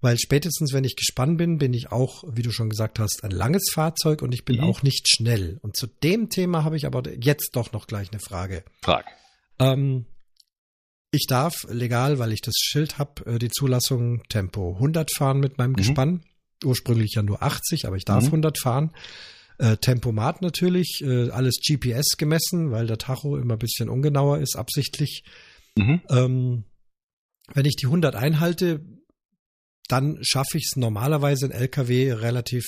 weil spätestens, wenn ich gespannt bin, bin ich auch, wie du schon gesagt hast, ein langes Fahrzeug und ich bin mhm. auch nicht schnell. Und zu dem Thema habe ich aber jetzt doch noch gleich eine Frage. Frag. Ähm, ich darf legal, weil ich das Schild habe, äh, die Zulassung Tempo 100 fahren mit meinem mhm. Gespann. Ursprünglich ja nur 80, aber ich darf mhm. 100 fahren. Äh, Tempomat natürlich, äh, alles GPS gemessen, weil der Tacho immer ein bisschen ungenauer ist, absichtlich. Mhm. Ähm, wenn ich die 100 einhalte, dann schaffe ich es normalerweise, einen LKW relativ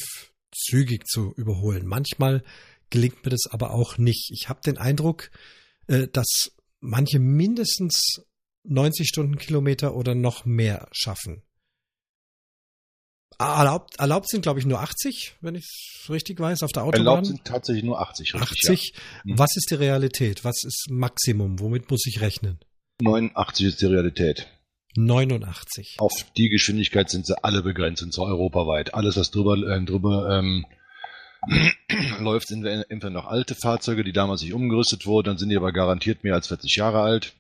zügig zu überholen. Manchmal gelingt mir das aber auch nicht. Ich habe den Eindruck, äh, dass manche mindestens 90 Stundenkilometer oder noch mehr schaffen. Erlaubt, erlaubt sind, glaube ich, nur 80, wenn ich es richtig weiß, auf der Autobahn. Erlaubt sind tatsächlich nur 80, richtig, 80. Ja. Mhm. Was ist die Realität? Was ist Maximum? Womit muss ich rechnen? 89 ist die Realität. 89. Auf die Geschwindigkeit sind sie alle begrenzt, und zwar europaweit. Alles, was drüber, äh, drüber ähm, (clears throat) läuft, sind entweder noch alte Fahrzeuge, die damals nicht umgerüstet wurden, dann sind die aber garantiert mehr als 40 Jahre alt.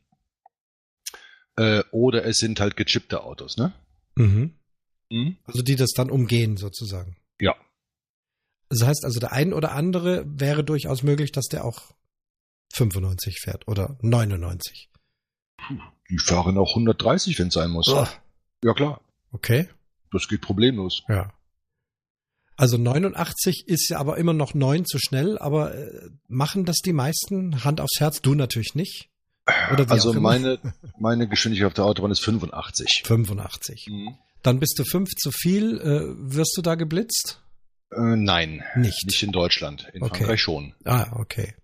Äh, oder es sind halt gechippte Autos, ne? Mhm. mhm. Also die das dann umgehen, sozusagen. Ja. Das heißt also, der ein oder andere wäre durchaus möglich, dass der auch 95 fährt oder 99. Die fahren auch 130, wenn es sein muss. Oh. Ja, klar. Okay. Das geht problemlos. Ja. Also 89 ist ja aber immer noch 9 zu schnell, aber äh, machen das die meisten Hand aufs Herz? Du natürlich nicht. Also meine, meine Geschwindigkeit auf der Autobahn ist 85. 85. Mhm. Dann bist du 5 zu viel. Äh, wirst du da geblitzt? Äh, nein. Nicht. Nicht in Deutschland. In okay. Frankreich schon. Ah, okay.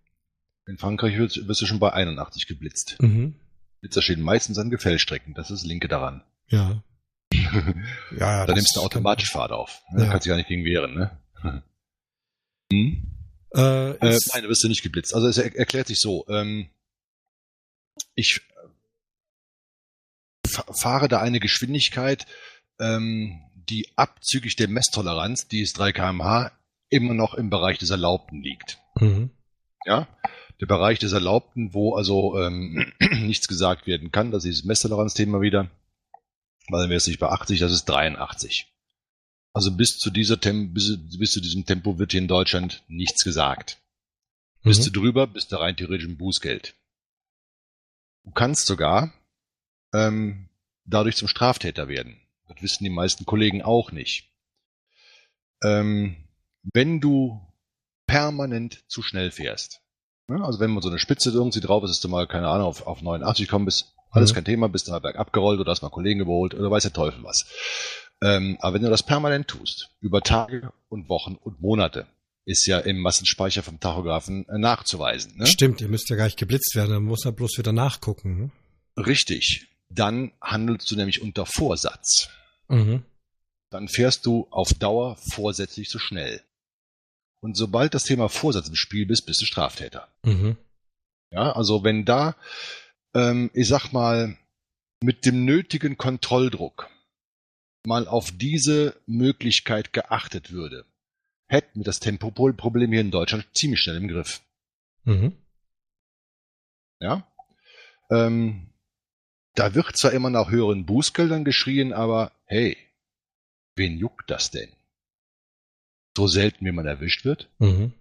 In Frankreich wirst, wirst du schon bei 81 geblitzt. Mhm. Blitzer stehen meistens an Gefällstrecken. Das ist das Linke daran. Ja. (laughs) ja, da nimmst du automatisch Fahrt auf. Ne? Ja. Kannst dich gar nicht gegen wehren, ne? (laughs) hm? äh, äh, nein, du wirst du nicht geblitzt. Also es er erklärt sich so. Ähm, ich fahre da eine Geschwindigkeit, ähm, die abzüglich der Messtoleranz, die ist 3 kmh, immer noch im Bereich des Erlaubten liegt. Mhm. Ja, der Bereich des Erlaubten, wo also ähm, (clears throat) nichts gesagt werden kann, das ist dieses Messtoleranz-Thema wieder, weil wir es nicht bei 80, das ist 83. Also bis zu dieser Tem bis, bis, zu diesem Tempo wird hier in Deutschland nichts gesagt. Mhm. Bist du drüber, bist du rein theoretisch ein Bußgeld. Du kannst sogar ähm, dadurch zum Straftäter werden. Das wissen die meisten Kollegen auch nicht. Ähm, wenn du permanent zu schnell fährst, ne? also wenn man so eine Spitze irgendwie drauf ist, dass du mal, keine Ahnung, auf, auf 89 kommen bist, alles mhm. kein Thema, bist du mal bergab gerollt oder hast mal Kollegen überholt oder weiß der Teufel was. Ähm, aber wenn du das permanent tust, über Tage und Wochen und Monate, ist ja im Massenspeicher vom Tachografen äh, nachzuweisen. Ne? Stimmt, ihr müsst ja gar nicht geblitzt werden, dann muss er bloß wieder nachgucken. Ne? Richtig. Dann handelst du nämlich unter Vorsatz. Mhm. Dann fährst du auf Dauer vorsätzlich zu schnell. Und sobald das Thema Vorsatz im Spiel bist, bist du Straftäter. Mhm. Ja, also wenn da, ähm, ich sag mal, mit dem nötigen Kontrolldruck mal auf diese Möglichkeit geachtet würde, hätten wir das Tempoproblem hier in Deutschland ziemlich schnell im Griff. Mhm. Ja. Ähm, da wird zwar immer nach höheren Bußgeldern geschrien, aber hey, wen juckt das denn? So selten, wie man erwischt wird. Mhm.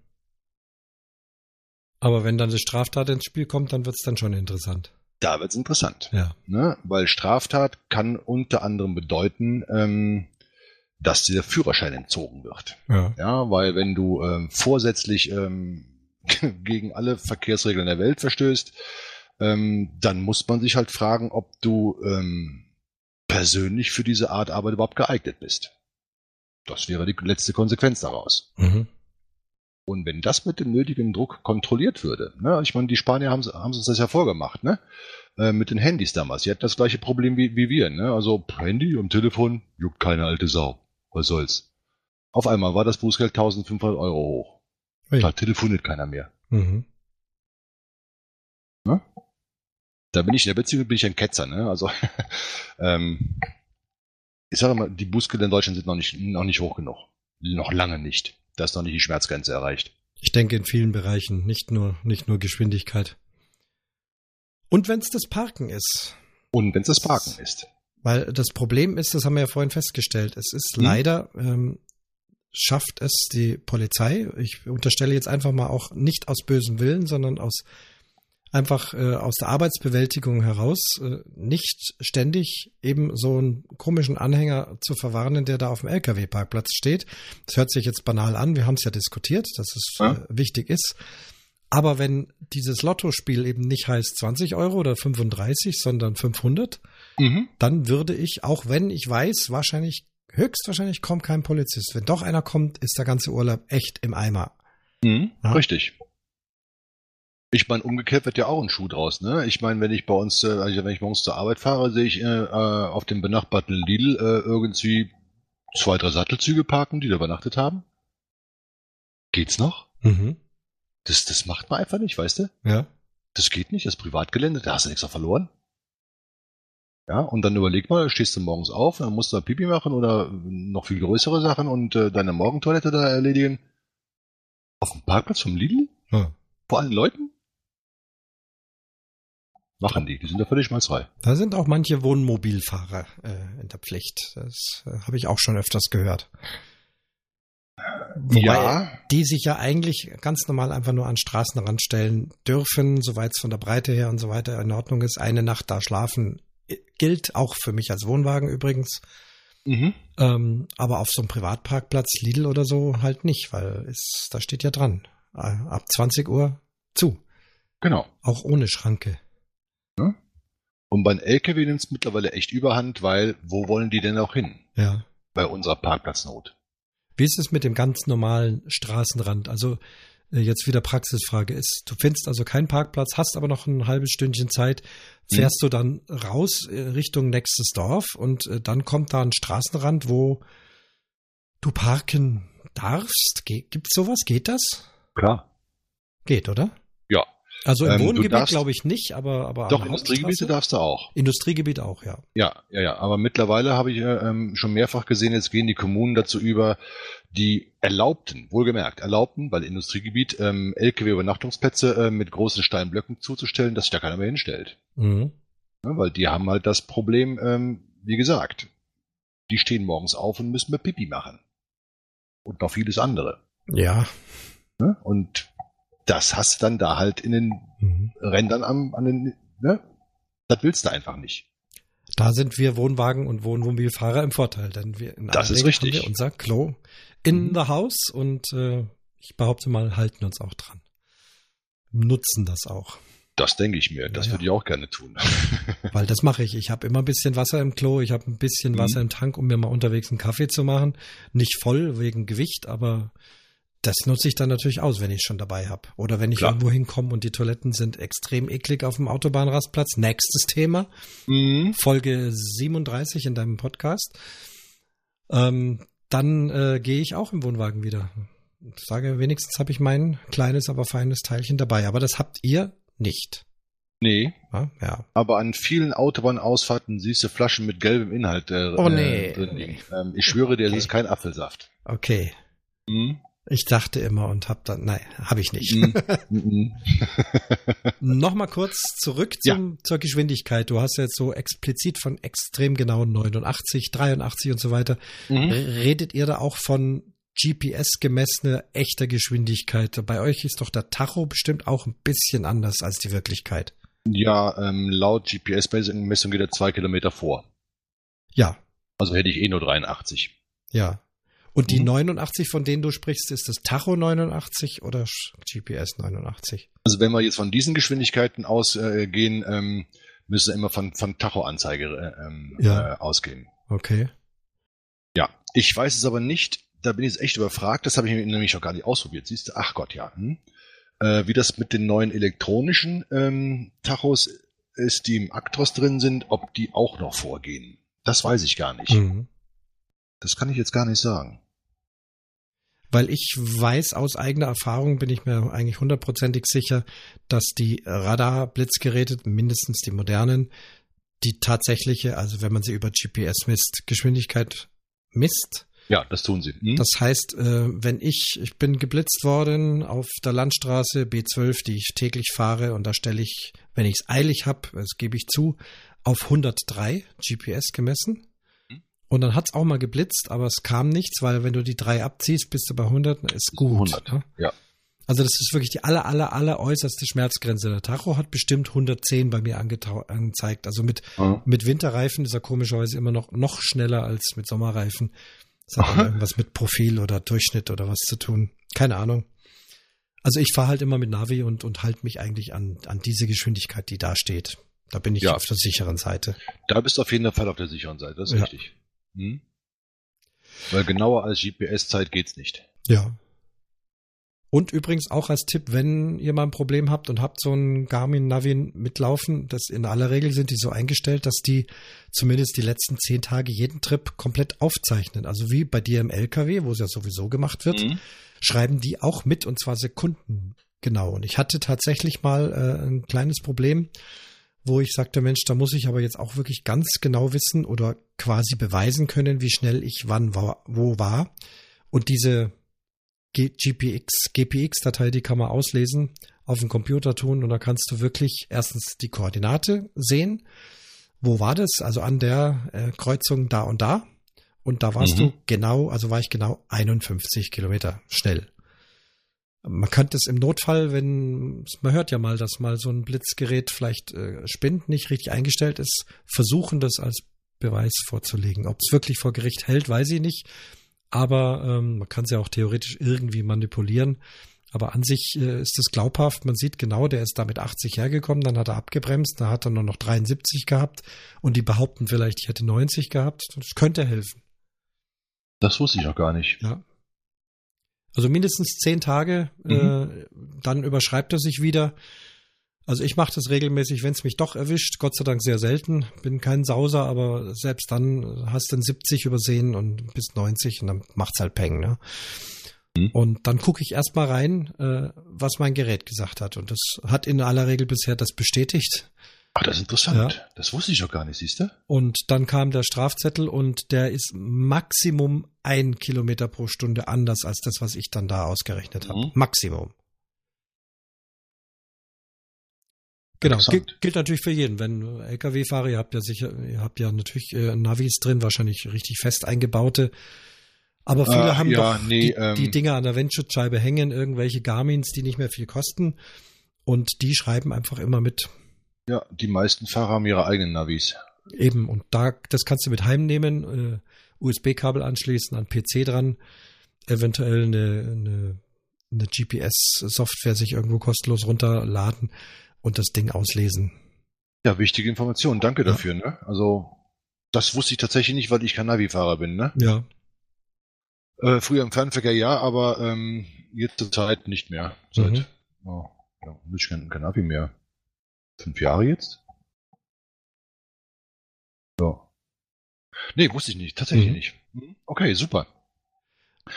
Aber wenn dann die Straftat ins Spiel kommt, dann wird es dann schon interessant. Da wird es interessant. Ja. Ne? Weil Straftat kann unter anderem bedeuten, ähm, dass dir der Führerschein entzogen wird. Ja, ja weil wenn du ähm, vorsätzlich ähm, (laughs) gegen alle Verkehrsregeln der Welt verstößt, ähm, dann muss man sich halt fragen, ob du ähm, persönlich für diese Art Arbeit überhaupt geeignet bist. Das wäre die letzte Konsequenz daraus. Mhm. Und wenn das mit dem nötigen Druck kontrolliert würde, ne, ich meine, die Spanier haben, haben uns das ja vorgemacht, ne? Äh, mit den Handys damals. Die hatten das gleiche Problem wie, wie wir, ne? Also Handy und Telefon juckt keine alte Sau. Was soll's? Auf einmal war das Bußgeld 1500 Euro hoch. Ui. Da telefoniert keiner mehr. Mhm. Ne? Da bin ich in der Beziehung bin ich ein Ketzer, ne? Also (laughs) ähm, ich sage mal, die Bußgelder in Deutschland sind noch nicht, noch nicht hoch genug. Noch lange nicht. Da ist noch nicht die Schmerzgrenze erreicht. Ich denke in vielen Bereichen, nicht nur, nicht nur Geschwindigkeit. Und wenn es das Parken ist. Und wenn es das Parken ist. Weil das Problem ist, das haben wir ja vorhin festgestellt, es ist hm. leider, ähm, schafft es die Polizei, ich unterstelle jetzt einfach mal auch nicht aus bösem Willen, sondern aus einfach äh, aus der Arbeitsbewältigung heraus äh, nicht ständig eben so einen komischen Anhänger zu verwarnen, der da auf dem LKW-Parkplatz steht. Das hört sich jetzt banal an, wir haben es ja diskutiert, dass es ja. äh, wichtig ist. Aber wenn dieses Lottospiel eben nicht heißt 20 Euro oder 35, sondern 500, mhm. dann würde ich, auch wenn ich weiß, wahrscheinlich, höchstwahrscheinlich kommt kein Polizist. Wenn doch einer kommt, ist der ganze Urlaub echt im Eimer. Mhm, ja? Richtig. Ich meine, umgekehrt wird ja auch ein Schuh draus, ne? Ich meine, wenn ich bei uns, äh, also wenn ich morgens zur Arbeit fahre, sehe ich äh, äh, auf dem benachbarten Lidl äh, irgendwie zwei, drei Sattelzüge parken, die da übernachtet haben. Geht's noch? Mhm. Das, das macht man einfach nicht, weißt du? Ja. Das geht nicht, das Privatgelände, da hast du nichts verloren. Ja, und dann überleg mal, stehst du morgens auf, dann musst du Pipi machen oder noch viel größere Sachen und äh, deine Morgentoilette da erledigen. Auf dem Parkplatz vom Lidl? Ja. Vor allen Leuten? Machen die, die sind da völlig schmalzfrei. Da sind auch manche Wohnmobilfahrer äh, in der Pflicht. Das äh, habe ich auch schon öfters gehört. Wobei ja. die sich ja eigentlich ganz normal einfach nur an Straßenrand stellen dürfen, soweit es von der Breite her und so weiter in Ordnung ist. Eine Nacht da schlafen gilt, auch für mich als Wohnwagen übrigens. Mhm. Ähm, aber auf so einem Privatparkplatz, Lidl oder so, halt nicht, weil es, da steht ja dran. Äh, ab 20 Uhr zu. Genau. Auch ohne Schranke. Ne? Und beim LKW nimmt es mittlerweile echt überhand, weil wo wollen die denn auch hin? Ja. Bei unserer Parkplatznot. Wie ist es mit dem ganz normalen Straßenrand? Also jetzt wieder Praxisfrage ist, du findest also keinen Parkplatz, hast aber noch ein halbes Stündchen Zeit, fährst hm. du dann raus äh, Richtung nächstes Dorf und äh, dann kommt da ein Straßenrand, wo du parken darfst? Gibt sowas? Geht das? Klar. Geht, oder? Ja, also im ähm, Wohngebiet glaube ich nicht, aber aber doch Industriegebiete darfst du auch. Industriegebiet auch, ja. Ja, ja, ja. Aber mittlerweile habe ich ähm, schon mehrfach gesehen, jetzt gehen die Kommunen dazu über, die erlaubten, wohlgemerkt, erlaubten, weil Industriegebiet ähm, LKW-Übernachtungsplätze äh, mit großen Steinblöcken zuzustellen, dass sich da keiner mehr hinstellt. Mhm. Ja, weil die haben halt das Problem, ähm, wie gesagt, die stehen morgens auf und müssen mir Pipi machen. Und noch vieles andere. Ja. ja und das hast du dann da halt in den mhm. Rändern am, an den, ne? Das willst du einfach nicht. Da sind wir Wohnwagen- und Wohnmobilfahrer im Vorteil, denn wir in das ist richtig. haben wir unser Klo in mhm. the house und äh, ich behaupte mal, halten uns auch dran. Nutzen das auch. Das denke ich mir. Das ja, würde ich auch gerne tun. (laughs) (laughs) Weil das mache ich. Ich habe immer ein bisschen Wasser im Klo, ich habe ein bisschen mhm. Wasser im Tank, um mir mal unterwegs einen Kaffee zu machen. Nicht voll wegen Gewicht, aber das nutze ich dann natürlich aus, wenn ich schon dabei habe. Oder wenn ich Klar. irgendwo hinkomme und die Toiletten sind extrem eklig auf dem Autobahnrastplatz. Nächstes Thema. Mhm. Folge 37 in deinem Podcast. Ähm, dann äh, gehe ich auch im Wohnwagen wieder. Und sage, wenigstens habe ich mein kleines, aber feines Teilchen dabei. Aber das habt ihr nicht. Nee. Ja, ja. Aber an vielen Autobahnausfahrten siehst du Flaschen mit gelbem Inhalt äh, oh, nee. Äh, drin. Nee. Ähm, ich schwöre dir, okay. das ist kein Apfelsaft. Okay. Mhm. Ich dachte immer und habe dann, nein, habe ich nicht. (laughs) Mm, mm, Nochmal kurz zurück zum, ja. zur Geschwindigkeit. Du hast jetzt so explizit von extrem genauen 89, 83 und so weiter. Mhm. Redet ihr da auch von GPS gemessene echter Geschwindigkeit? Bei euch ist doch der Tacho bestimmt auch ein bisschen anders als die Wirklichkeit. Ja, ähm, laut GPS-Messung geht er zwei Kilometer vor. Ja. Also hätte ich eh nur 83. Ja. Und die mhm. 89, von denen du sprichst, ist das Tacho 89 oder GPS 89? Also wenn wir jetzt von diesen Geschwindigkeiten ausgehen, äh, ähm, müssen wir immer von, von Tacho-Anzeige äh, ähm, ja. äh, ausgehen. Okay. Ja, ich weiß es aber nicht, da bin ich jetzt echt überfragt, das habe ich nämlich noch gar nicht ausprobiert, siehst du? Ach Gott, ja. Hm? Äh, wie das mit den neuen elektronischen ähm, Tachos ist, die im Actros drin sind, ob die auch noch vorgehen. Das weiß ich gar nicht. Mhm. Das kann ich jetzt gar nicht sagen. Weil ich weiß aus eigener Erfahrung, bin ich mir eigentlich hundertprozentig sicher, dass die Radar-Blitzgeräte, mindestens die modernen, die tatsächliche, also wenn man sie über GPS misst, Geschwindigkeit misst. Ja, das tun sie. Hm? Das heißt, äh, wenn ich, ich bin geblitzt worden auf der Landstraße B12, die ich täglich fahre, und da stelle ich, wenn ich es eilig habe, das gebe ich zu, auf 103 GPS gemessen. Und dann hat's auch mal geblitzt, aber es kam nichts, weil wenn du die drei abziehst, bist du bei 100, ist gut. 100, ne? ja. Also das ist wirklich die aller, aller, aller äußerste Schmerzgrenze. Der Tacho hat bestimmt 110 bei mir angezeigt. Also mit, mhm. mit Winterreifen ist er komischerweise immer noch, noch schneller als mit Sommerreifen. Das hat (laughs) irgendwas mit Profil oder Durchschnitt oder was zu tun. Keine Ahnung. Also ich fahre halt immer mit Navi und, und halte mich eigentlich an, an diese Geschwindigkeit, die da steht. Da bin ich ja. auf der sicheren Seite. Da bist du auf jeden Fall auf der sicheren Seite, das ist ja. richtig. Hm? Weil genauer als GPS-Zeit geht's nicht. Ja. Und übrigens auch als Tipp, wenn ihr mal ein Problem habt und habt so ein Garmin Navi mitlaufen, das in aller Regel sind die so eingestellt, dass die zumindest die letzten zehn Tage jeden Trip komplett aufzeichnen. Also wie bei dir im LKW, wo es ja sowieso gemacht wird, mhm. schreiben die auch mit und zwar Sekunden genau. Und ich hatte tatsächlich mal äh, ein kleines Problem, wo ich sagte, Mensch, da muss ich aber jetzt auch wirklich ganz genau wissen oder quasi beweisen können, wie schnell ich wann war, wo war. Und diese GPX, GPX-Datei, die kann man auslesen, auf dem Computer tun und da kannst du wirklich erstens die Koordinate sehen. Wo war das? Also an der äh, Kreuzung da und da. Und da warst mhm. du genau, also war ich genau 51 Kilometer schnell. Man könnte es im Notfall, wenn, man hört ja mal, dass mal so ein Blitzgerät vielleicht äh, spinnt, nicht richtig eingestellt ist, versuchen das als Beweis vorzulegen. Ob es wirklich vor Gericht hält, weiß ich nicht. Aber ähm, man kann es ja auch theoretisch irgendwie manipulieren. Aber an sich äh, ist es glaubhaft. Man sieht genau, der ist da mit 80 hergekommen, dann hat er abgebremst, da hat er nur noch 73 gehabt und die behaupten vielleicht, ich hätte 90 gehabt. Das könnte helfen. Das wusste ich noch gar nicht. Ja. Also mindestens zehn Tage, mhm. äh, dann überschreibt er sich wieder. Also ich mache das regelmäßig, wenn es mich doch erwischt. Gott sei Dank sehr selten. Bin kein Sauser, aber selbst dann hast du dann 70 übersehen und bis 90 und dann macht's halt Peng. Ne? Mhm. Und dann gucke ich erstmal rein, äh, was mein Gerät gesagt hat. Und das hat in aller Regel bisher das bestätigt. Ach, das ist interessant. Ja. Das wusste ich auch gar nicht, siehst du? Und dann kam der Strafzettel und der ist Maximum ein Kilometer pro Stunde anders als das, was ich dann da ausgerechnet habe. Mhm. Maximum. Genau, gilt, gilt natürlich für jeden. Wenn Lkw-Fahrer, ihr habt ja sicher, ihr habt ja natürlich äh, Navis drin, wahrscheinlich richtig fest eingebaute. Aber viele äh, haben ja, doch nee, die, ähm, die Dinger an der Windschutzscheibe hängen, irgendwelche Garmins, die nicht mehr viel kosten. Und die schreiben einfach immer mit. Ja, die meisten Fahrer haben ihre eigenen Navis. Eben, und da, das kannst du mit heimnehmen, äh, USB-Kabel anschließen, an PC dran, eventuell eine, eine, eine GPS-Software sich irgendwo kostenlos runterladen und das Ding auslesen. Ja, wichtige Information. Danke ja. dafür. Ne? Also das wusste ich tatsächlich nicht, weil ich kein Navi-Fahrer bin. Ne? Ja. Äh, früher im Fernverkehr ja, aber ähm, jetzt zur Zeit nicht mehr. Seit mhm. oh, ja, ich kein, kein Navi mehr. Fünf Jahre jetzt? Ja. Nee, wusste ich nicht. Tatsächlich mhm. nicht. Hm, okay, super.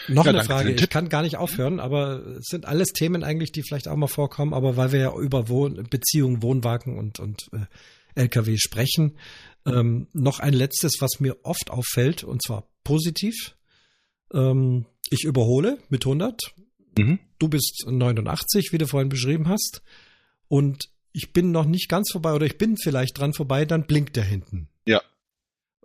Noch ja, eine Frage, ich kann gar nicht aufhören, aber es sind alles Themen eigentlich, die vielleicht auch mal vorkommen, aber weil wir ja über Wohn Beziehungen, Wohnwagen und, und äh, LKW sprechen, ähm, noch ein letztes, was mir oft auffällt, und zwar positiv. Ähm, ich überhole mit 100. Mhm. Du bist 89, wie du vorhin beschrieben hast. Und ich bin noch nicht ganz vorbei oder ich bin vielleicht dran vorbei, dann blinkt der hinten. Ja.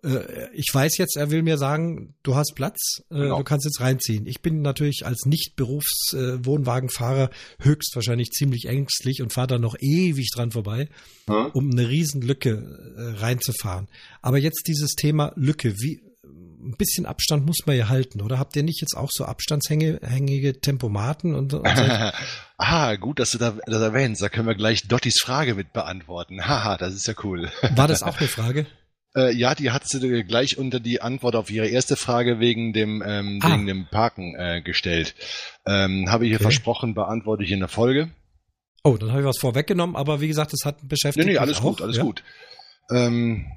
Äh, ich weiß jetzt, er will mir sagen, du hast Platz, äh, genau. du kannst jetzt reinziehen. Ich bin natürlich als Nicht-Berufs-Wohnwagenfahrer höchstwahrscheinlich ziemlich ängstlich und fahre da noch ewig dran vorbei, hm? um eine Riesenlücke äh, reinzufahren. Aber jetzt dieses Thema Lücke, wie ein bisschen Abstand muss man ja halten, oder? Habt ihr nicht jetzt auch so abstandshängige Tempomaten und, und so? (laughs) ah, gut, dass du da, das erwähnst. Da können wir gleich Dottis Frage mit beantworten. Haha, das ist ja cool. War das auch eine Frage? (laughs) Äh, ja, die hat sie gleich unter die Antwort auf ihre erste Frage wegen dem, ähm, ah. wegen dem Parken äh, gestellt. Ähm, habe ich hier okay. versprochen, beantworte ich in der Folge. Oh, dann habe ich was vorweggenommen, aber wie gesagt, das hat beschäftigt. Nee, nee, alles gut, alles ja? gut. Ähm,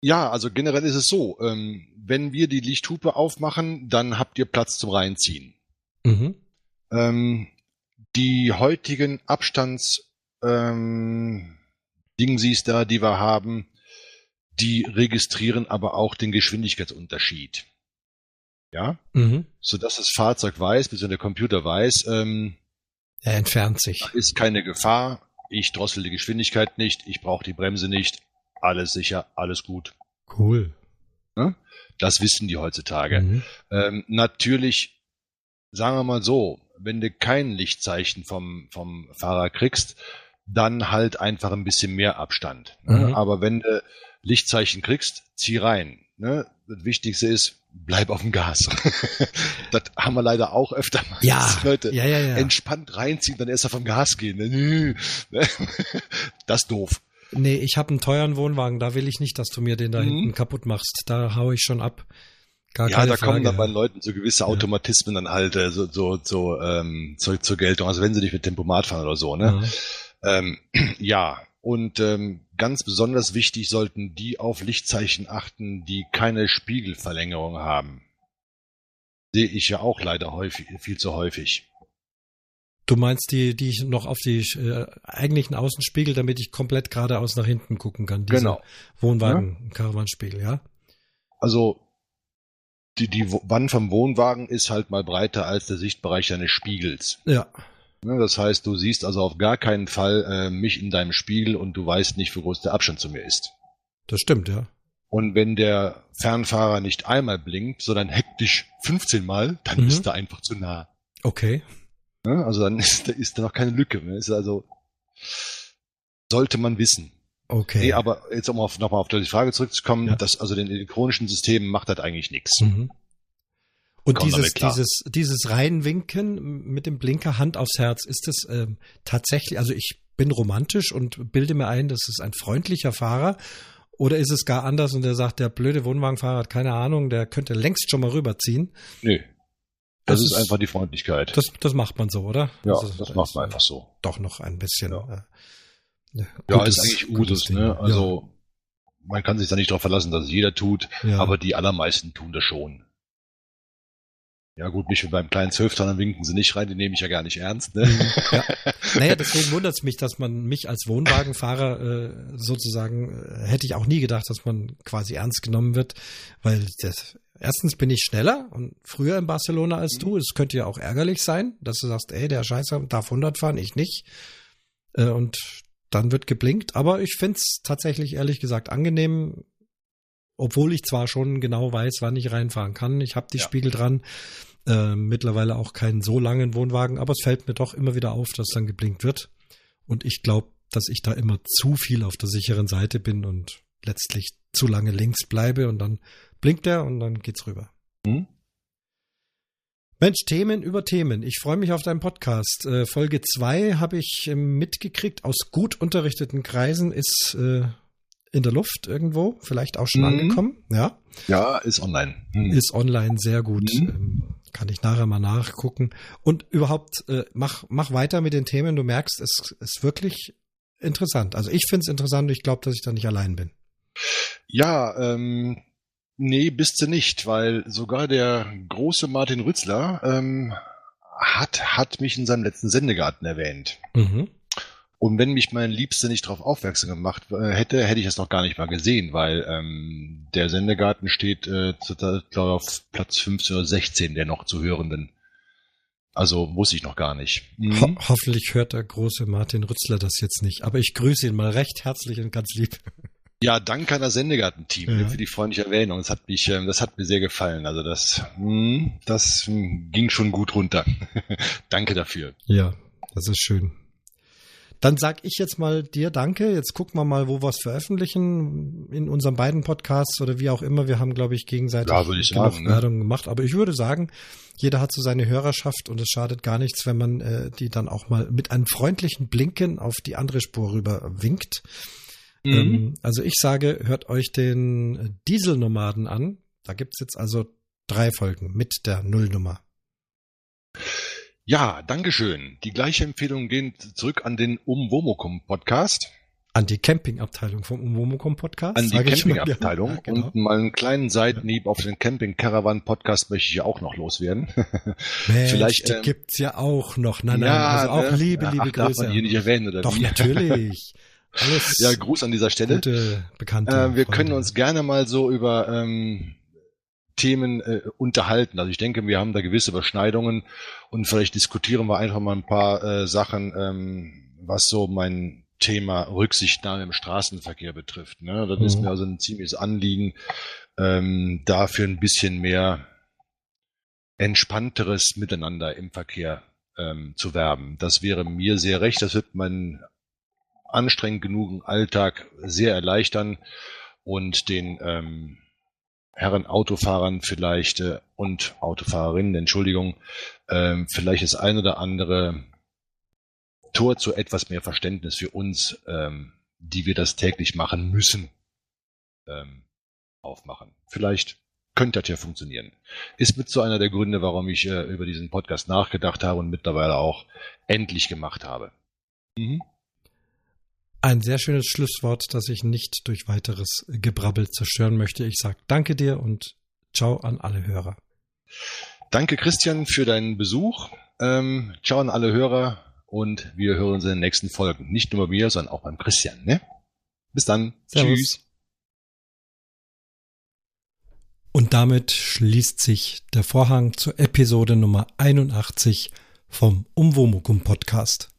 ja, also generell ist es so, ähm, wenn wir die Lichthupe aufmachen, dann habt ihr Platz zum Reinziehen. Mhm. Ähm, die heutigen Abstands ähm, Dingsies da, die wir haben, die registrieren aber auch den Geschwindigkeitsunterschied. Ja? Mhm. Sodass das Fahrzeug weiß, bis der Computer weiß, ähm, er entfernt sich. Ist keine Gefahr, ich drossel die Geschwindigkeit nicht, ich brauche die Bremse nicht, alles sicher, alles gut. Cool. Ne? Das wissen die heutzutage. Mhm. Ähm, natürlich, sagen wir mal so, wenn du kein Lichtzeichen vom, vom Fahrer kriegst, dann halt einfach ein bisschen mehr Abstand. Ne? Mhm. Aber wenn du Lichtzeichen kriegst, zieh rein. Ne? Das Wichtigste ist, bleib auf dem Gas. (laughs) das haben wir leider auch öfter mal. Ja, (laughs) Leute ja, ja, ja. entspannt reinziehen, dann erst auf dem Gas gehen. (laughs) das ist doof. Nee, ich habe einen teuren Wohnwagen, da will ich nicht, dass du mir den da mhm. hinten kaputt machst. Da hau ich schon ab. Gar ja, da Frage. kommen dann bei Leuten so gewisse Automatismen ja. dann halt äh, so, so, so ähm, zur, zur Geltung. Also wenn sie dich mit Tempomat fahren oder so, ne? Ja, ähm, (clears throat) ja. und ähm, ganz besonders wichtig sollten die auf Lichtzeichen achten, die keine Spiegelverlängerung haben. Sehe ich ja auch leider häufig, viel zu häufig. Du meinst die, die ich noch auf die äh, eigentlichen Außenspiegel, damit ich komplett geradeaus nach hinten gucken kann. Diese genau. Wohnwagen, ja? ja? Also die, die Wand vom Wohnwagen ist halt mal breiter als der Sichtbereich deines Spiegels. Ja. Ne, das heißt, du siehst also auf gar keinen Fall äh, mich in deinem Spiegel und du weißt nicht, wie groß der Abstand zu mir ist. Das stimmt, ja. Und wenn der Fernfahrer nicht einmal blinkt, sondern hektisch 15 Mal, dann mhm. ist er einfach zu nah. Okay. Ne? Also dann (laughs) ist, ist da noch keine Lücke. Ne? Ist also sollte man wissen. Okay. Nee, aber jetzt um auf, nochmal auf die Frage zurückzukommen, ja. dass also den elektronischen Systemen macht das eigentlich nichts. Mhm. Und dieses, dieses, dieses Reinwinken mit dem Blinker Hand aufs Herz, ist das ähm, tatsächlich, also ich bin romantisch und bilde mir ein, das ist ein freundlicher Fahrer. Oder ist es gar anders und der sagt, der blöde Wohnwagenfahrer hat keine Ahnung, der könnte längst schon mal rüberziehen? Nö. Das, das ist, ist, einfach die Freundlichkeit. Das, das macht man so, oder? Ja, das, das macht man einfach so. Doch noch ein bisschen. Ja, äh, ja, ja ist eigentlich Usus, ne? Also ja. man kann sich da nicht darauf verlassen, dass es jeder tut, ja. aber die allermeisten tun das schon. Ja gut, mich mit beim kleinen Zwölftonner winken sie nicht rein, die nehme ich ja gar nicht ernst. Ne? Mhm. Ja. (laughs) Naja, deswegen wundert es mich, dass man mich als Wohnwagenfahrer äh, sozusagen, äh, hätte ich auch nie gedacht, dass man quasi ernst genommen wird, weil das, erstens bin ich schneller und früher in Barcelona als mhm. du. Es könnte ja auch ärgerlich sein, dass du sagst, ey, der Scheißer darf 100 fahren, ich nicht. Äh, und dann wird geblinkt. Aber ich finde es tatsächlich ehrlich gesagt angenehm, obwohl ich zwar schon genau weiß, wann ich reinfahren kann. Ich habe die ja. Spiegel dran. Äh, mittlerweile auch keinen so langen Wohnwagen, aber es fällt mir doch immer wieder auf, dass dann geblinkt wird. Und ich glaube, dass ich da immer zu viel auf der sicheren Seite bin und letztlich zu lange links bleibe und dann blinkt er und dann geht's rüber. Mhm. Mensch, Themen über Themen. Ich freue mich auf deinen Podcast. Äh, Folge 2 habe ich äh, mitgekriegt. Aus gut unterrichteten Kreisen ist äh, in der Luft irgendwo, vielleicht auch schon mhm. angekommen. Ja. Ja, ist online. Mhm. Ist online sehr gut. Mhm. Ähm, kann ich nachher mal nachgucken. Und überhaupt, äh, mach, mach weiter mit den Themen. Du merkst, es ist wirklich interessant. Also ich finde es interessant und ich glaube, dass ich da nicht allein bin. Ja, ähm, Nee, bist du nicht, weil sogar der große Martin Rützler ähm, hat, hat mich in seinem letzten Sendegarten erwähnt. Mhm. Und wenn mich mein Liebster nicht darauf aufmerksam gemacht äh, hätte, hätte ich es noch gar nicht mal gesehen, weil ähm, der Sendegarten steht, äh, glaube auf Platz 15 oder 16 der noch zu hörenden. Also muss ich noch gar nicht. Mhm. Ho hoffentlich hört der große Martin Rützler das jetzt nicht, aber ich grüße ihn mal recht herzlich und ganz lieb. Ja, danke an das Sendegarten-Team ja. für die freundliche Erwähnung. Das hat mich, ähm, das hat mir sehr gefallen. Also das, hm, das hm, ging schon gut runter. (laughs) danke dafür. Ja, das ist schön. Dann sag ich jetzt mal dir Danke. Jetzt gucken wir mal, wo wir es veröffentlichen in unseren beiden Podcasts oder wie auch immer. Wir haben, glaube ich, gegenseitig ja, ich sagen, ne? Werbung gemacht. Aber ich würde sagen, jeder hat so seine Hörerschaft und es schadet gar nichts, wenn man äh, die dann auch mal mit einem freundlichen Blinken auf die andere Spur rüber winkt. Mhm. Ähm, also ich sage, hört euch den Dieselnomaden an. Da gibt's jetzt also drei Folgen mit der Nullnummer. Ja, Dankeschön. Die gleiche Empfehlung geht zurück an den Umwomukum Podcast. An die Campingabteilung vom Umwomukum Podcast. An die Campingabteilung. (laughs) Ja, genau. Und mal einen kleinen Seitenhieb auf den Camping Caravan Podcast möchte ich ja auch noch loswerden. (laughs) Mensch, Vielleicht, die ähm, gibt's ja auch noch. Nein, nein, ja, also auch ne? liebe, liebe Ach, Grüße. Darf man hier nicht erwähnen, oder Doch, wie? natürlich. (laughs) Alles ja, Gruß an dieser Stelle. Gute, bekannte äh, wir Freunde. können uns gerne mal so über ähm, Themen äh, unterhalten. Also ich denke, wir haben da gewisse Überschneidungen und vielleicht diskutieren wir einfach mal ein paar äh, Sachen, ähm, was so mein Thema Rücksichtnahme im Straßenverkehr betrifft. Ne? Das mhm. ist mir also ein ziemliches Anliegen, ähm, dafür ein bisschen mehr entspannteres Miteinander im Verkehr ähm, zu werben. Das wäre mir sehr recht. Das wird mein anstrengend genugen Alltag sehr erleichtern und den ähm, Herren Autofahrern vielleicht äh, und Autofahrerinnen, Entschuldigung, ähm, vielleicht das ein oder andere Tor zu etwas mehr Verständnis für uns, ähm, die wir das täglich machen müssen, ähm, aufmachen. Vielleicht könnte das ja funktionieren. Ist mit so einer der Gründe, warum ich äh, über diesen Podcast nachgedacht habe und mittlerweile auch endlich gemacht habe. Mhm. Ein sehr schönes Schlusswort, das ich nicht durch weiteres Gebrabbel zerstören möchte. Ich sage danke dir und ciao an alle Hörer. Danke Christian für deinen Besuch. Ähm, ciao an alle Hörer und wir hören uns in den nächsten Folgen. Nicht nur bei mir, sondern auch beim Christian. Ne? Bis dann. Servus. Tschüss. Und damit schließt sich der Vorhang zur Episode Nummer 81 vom Umwomukum Podcast.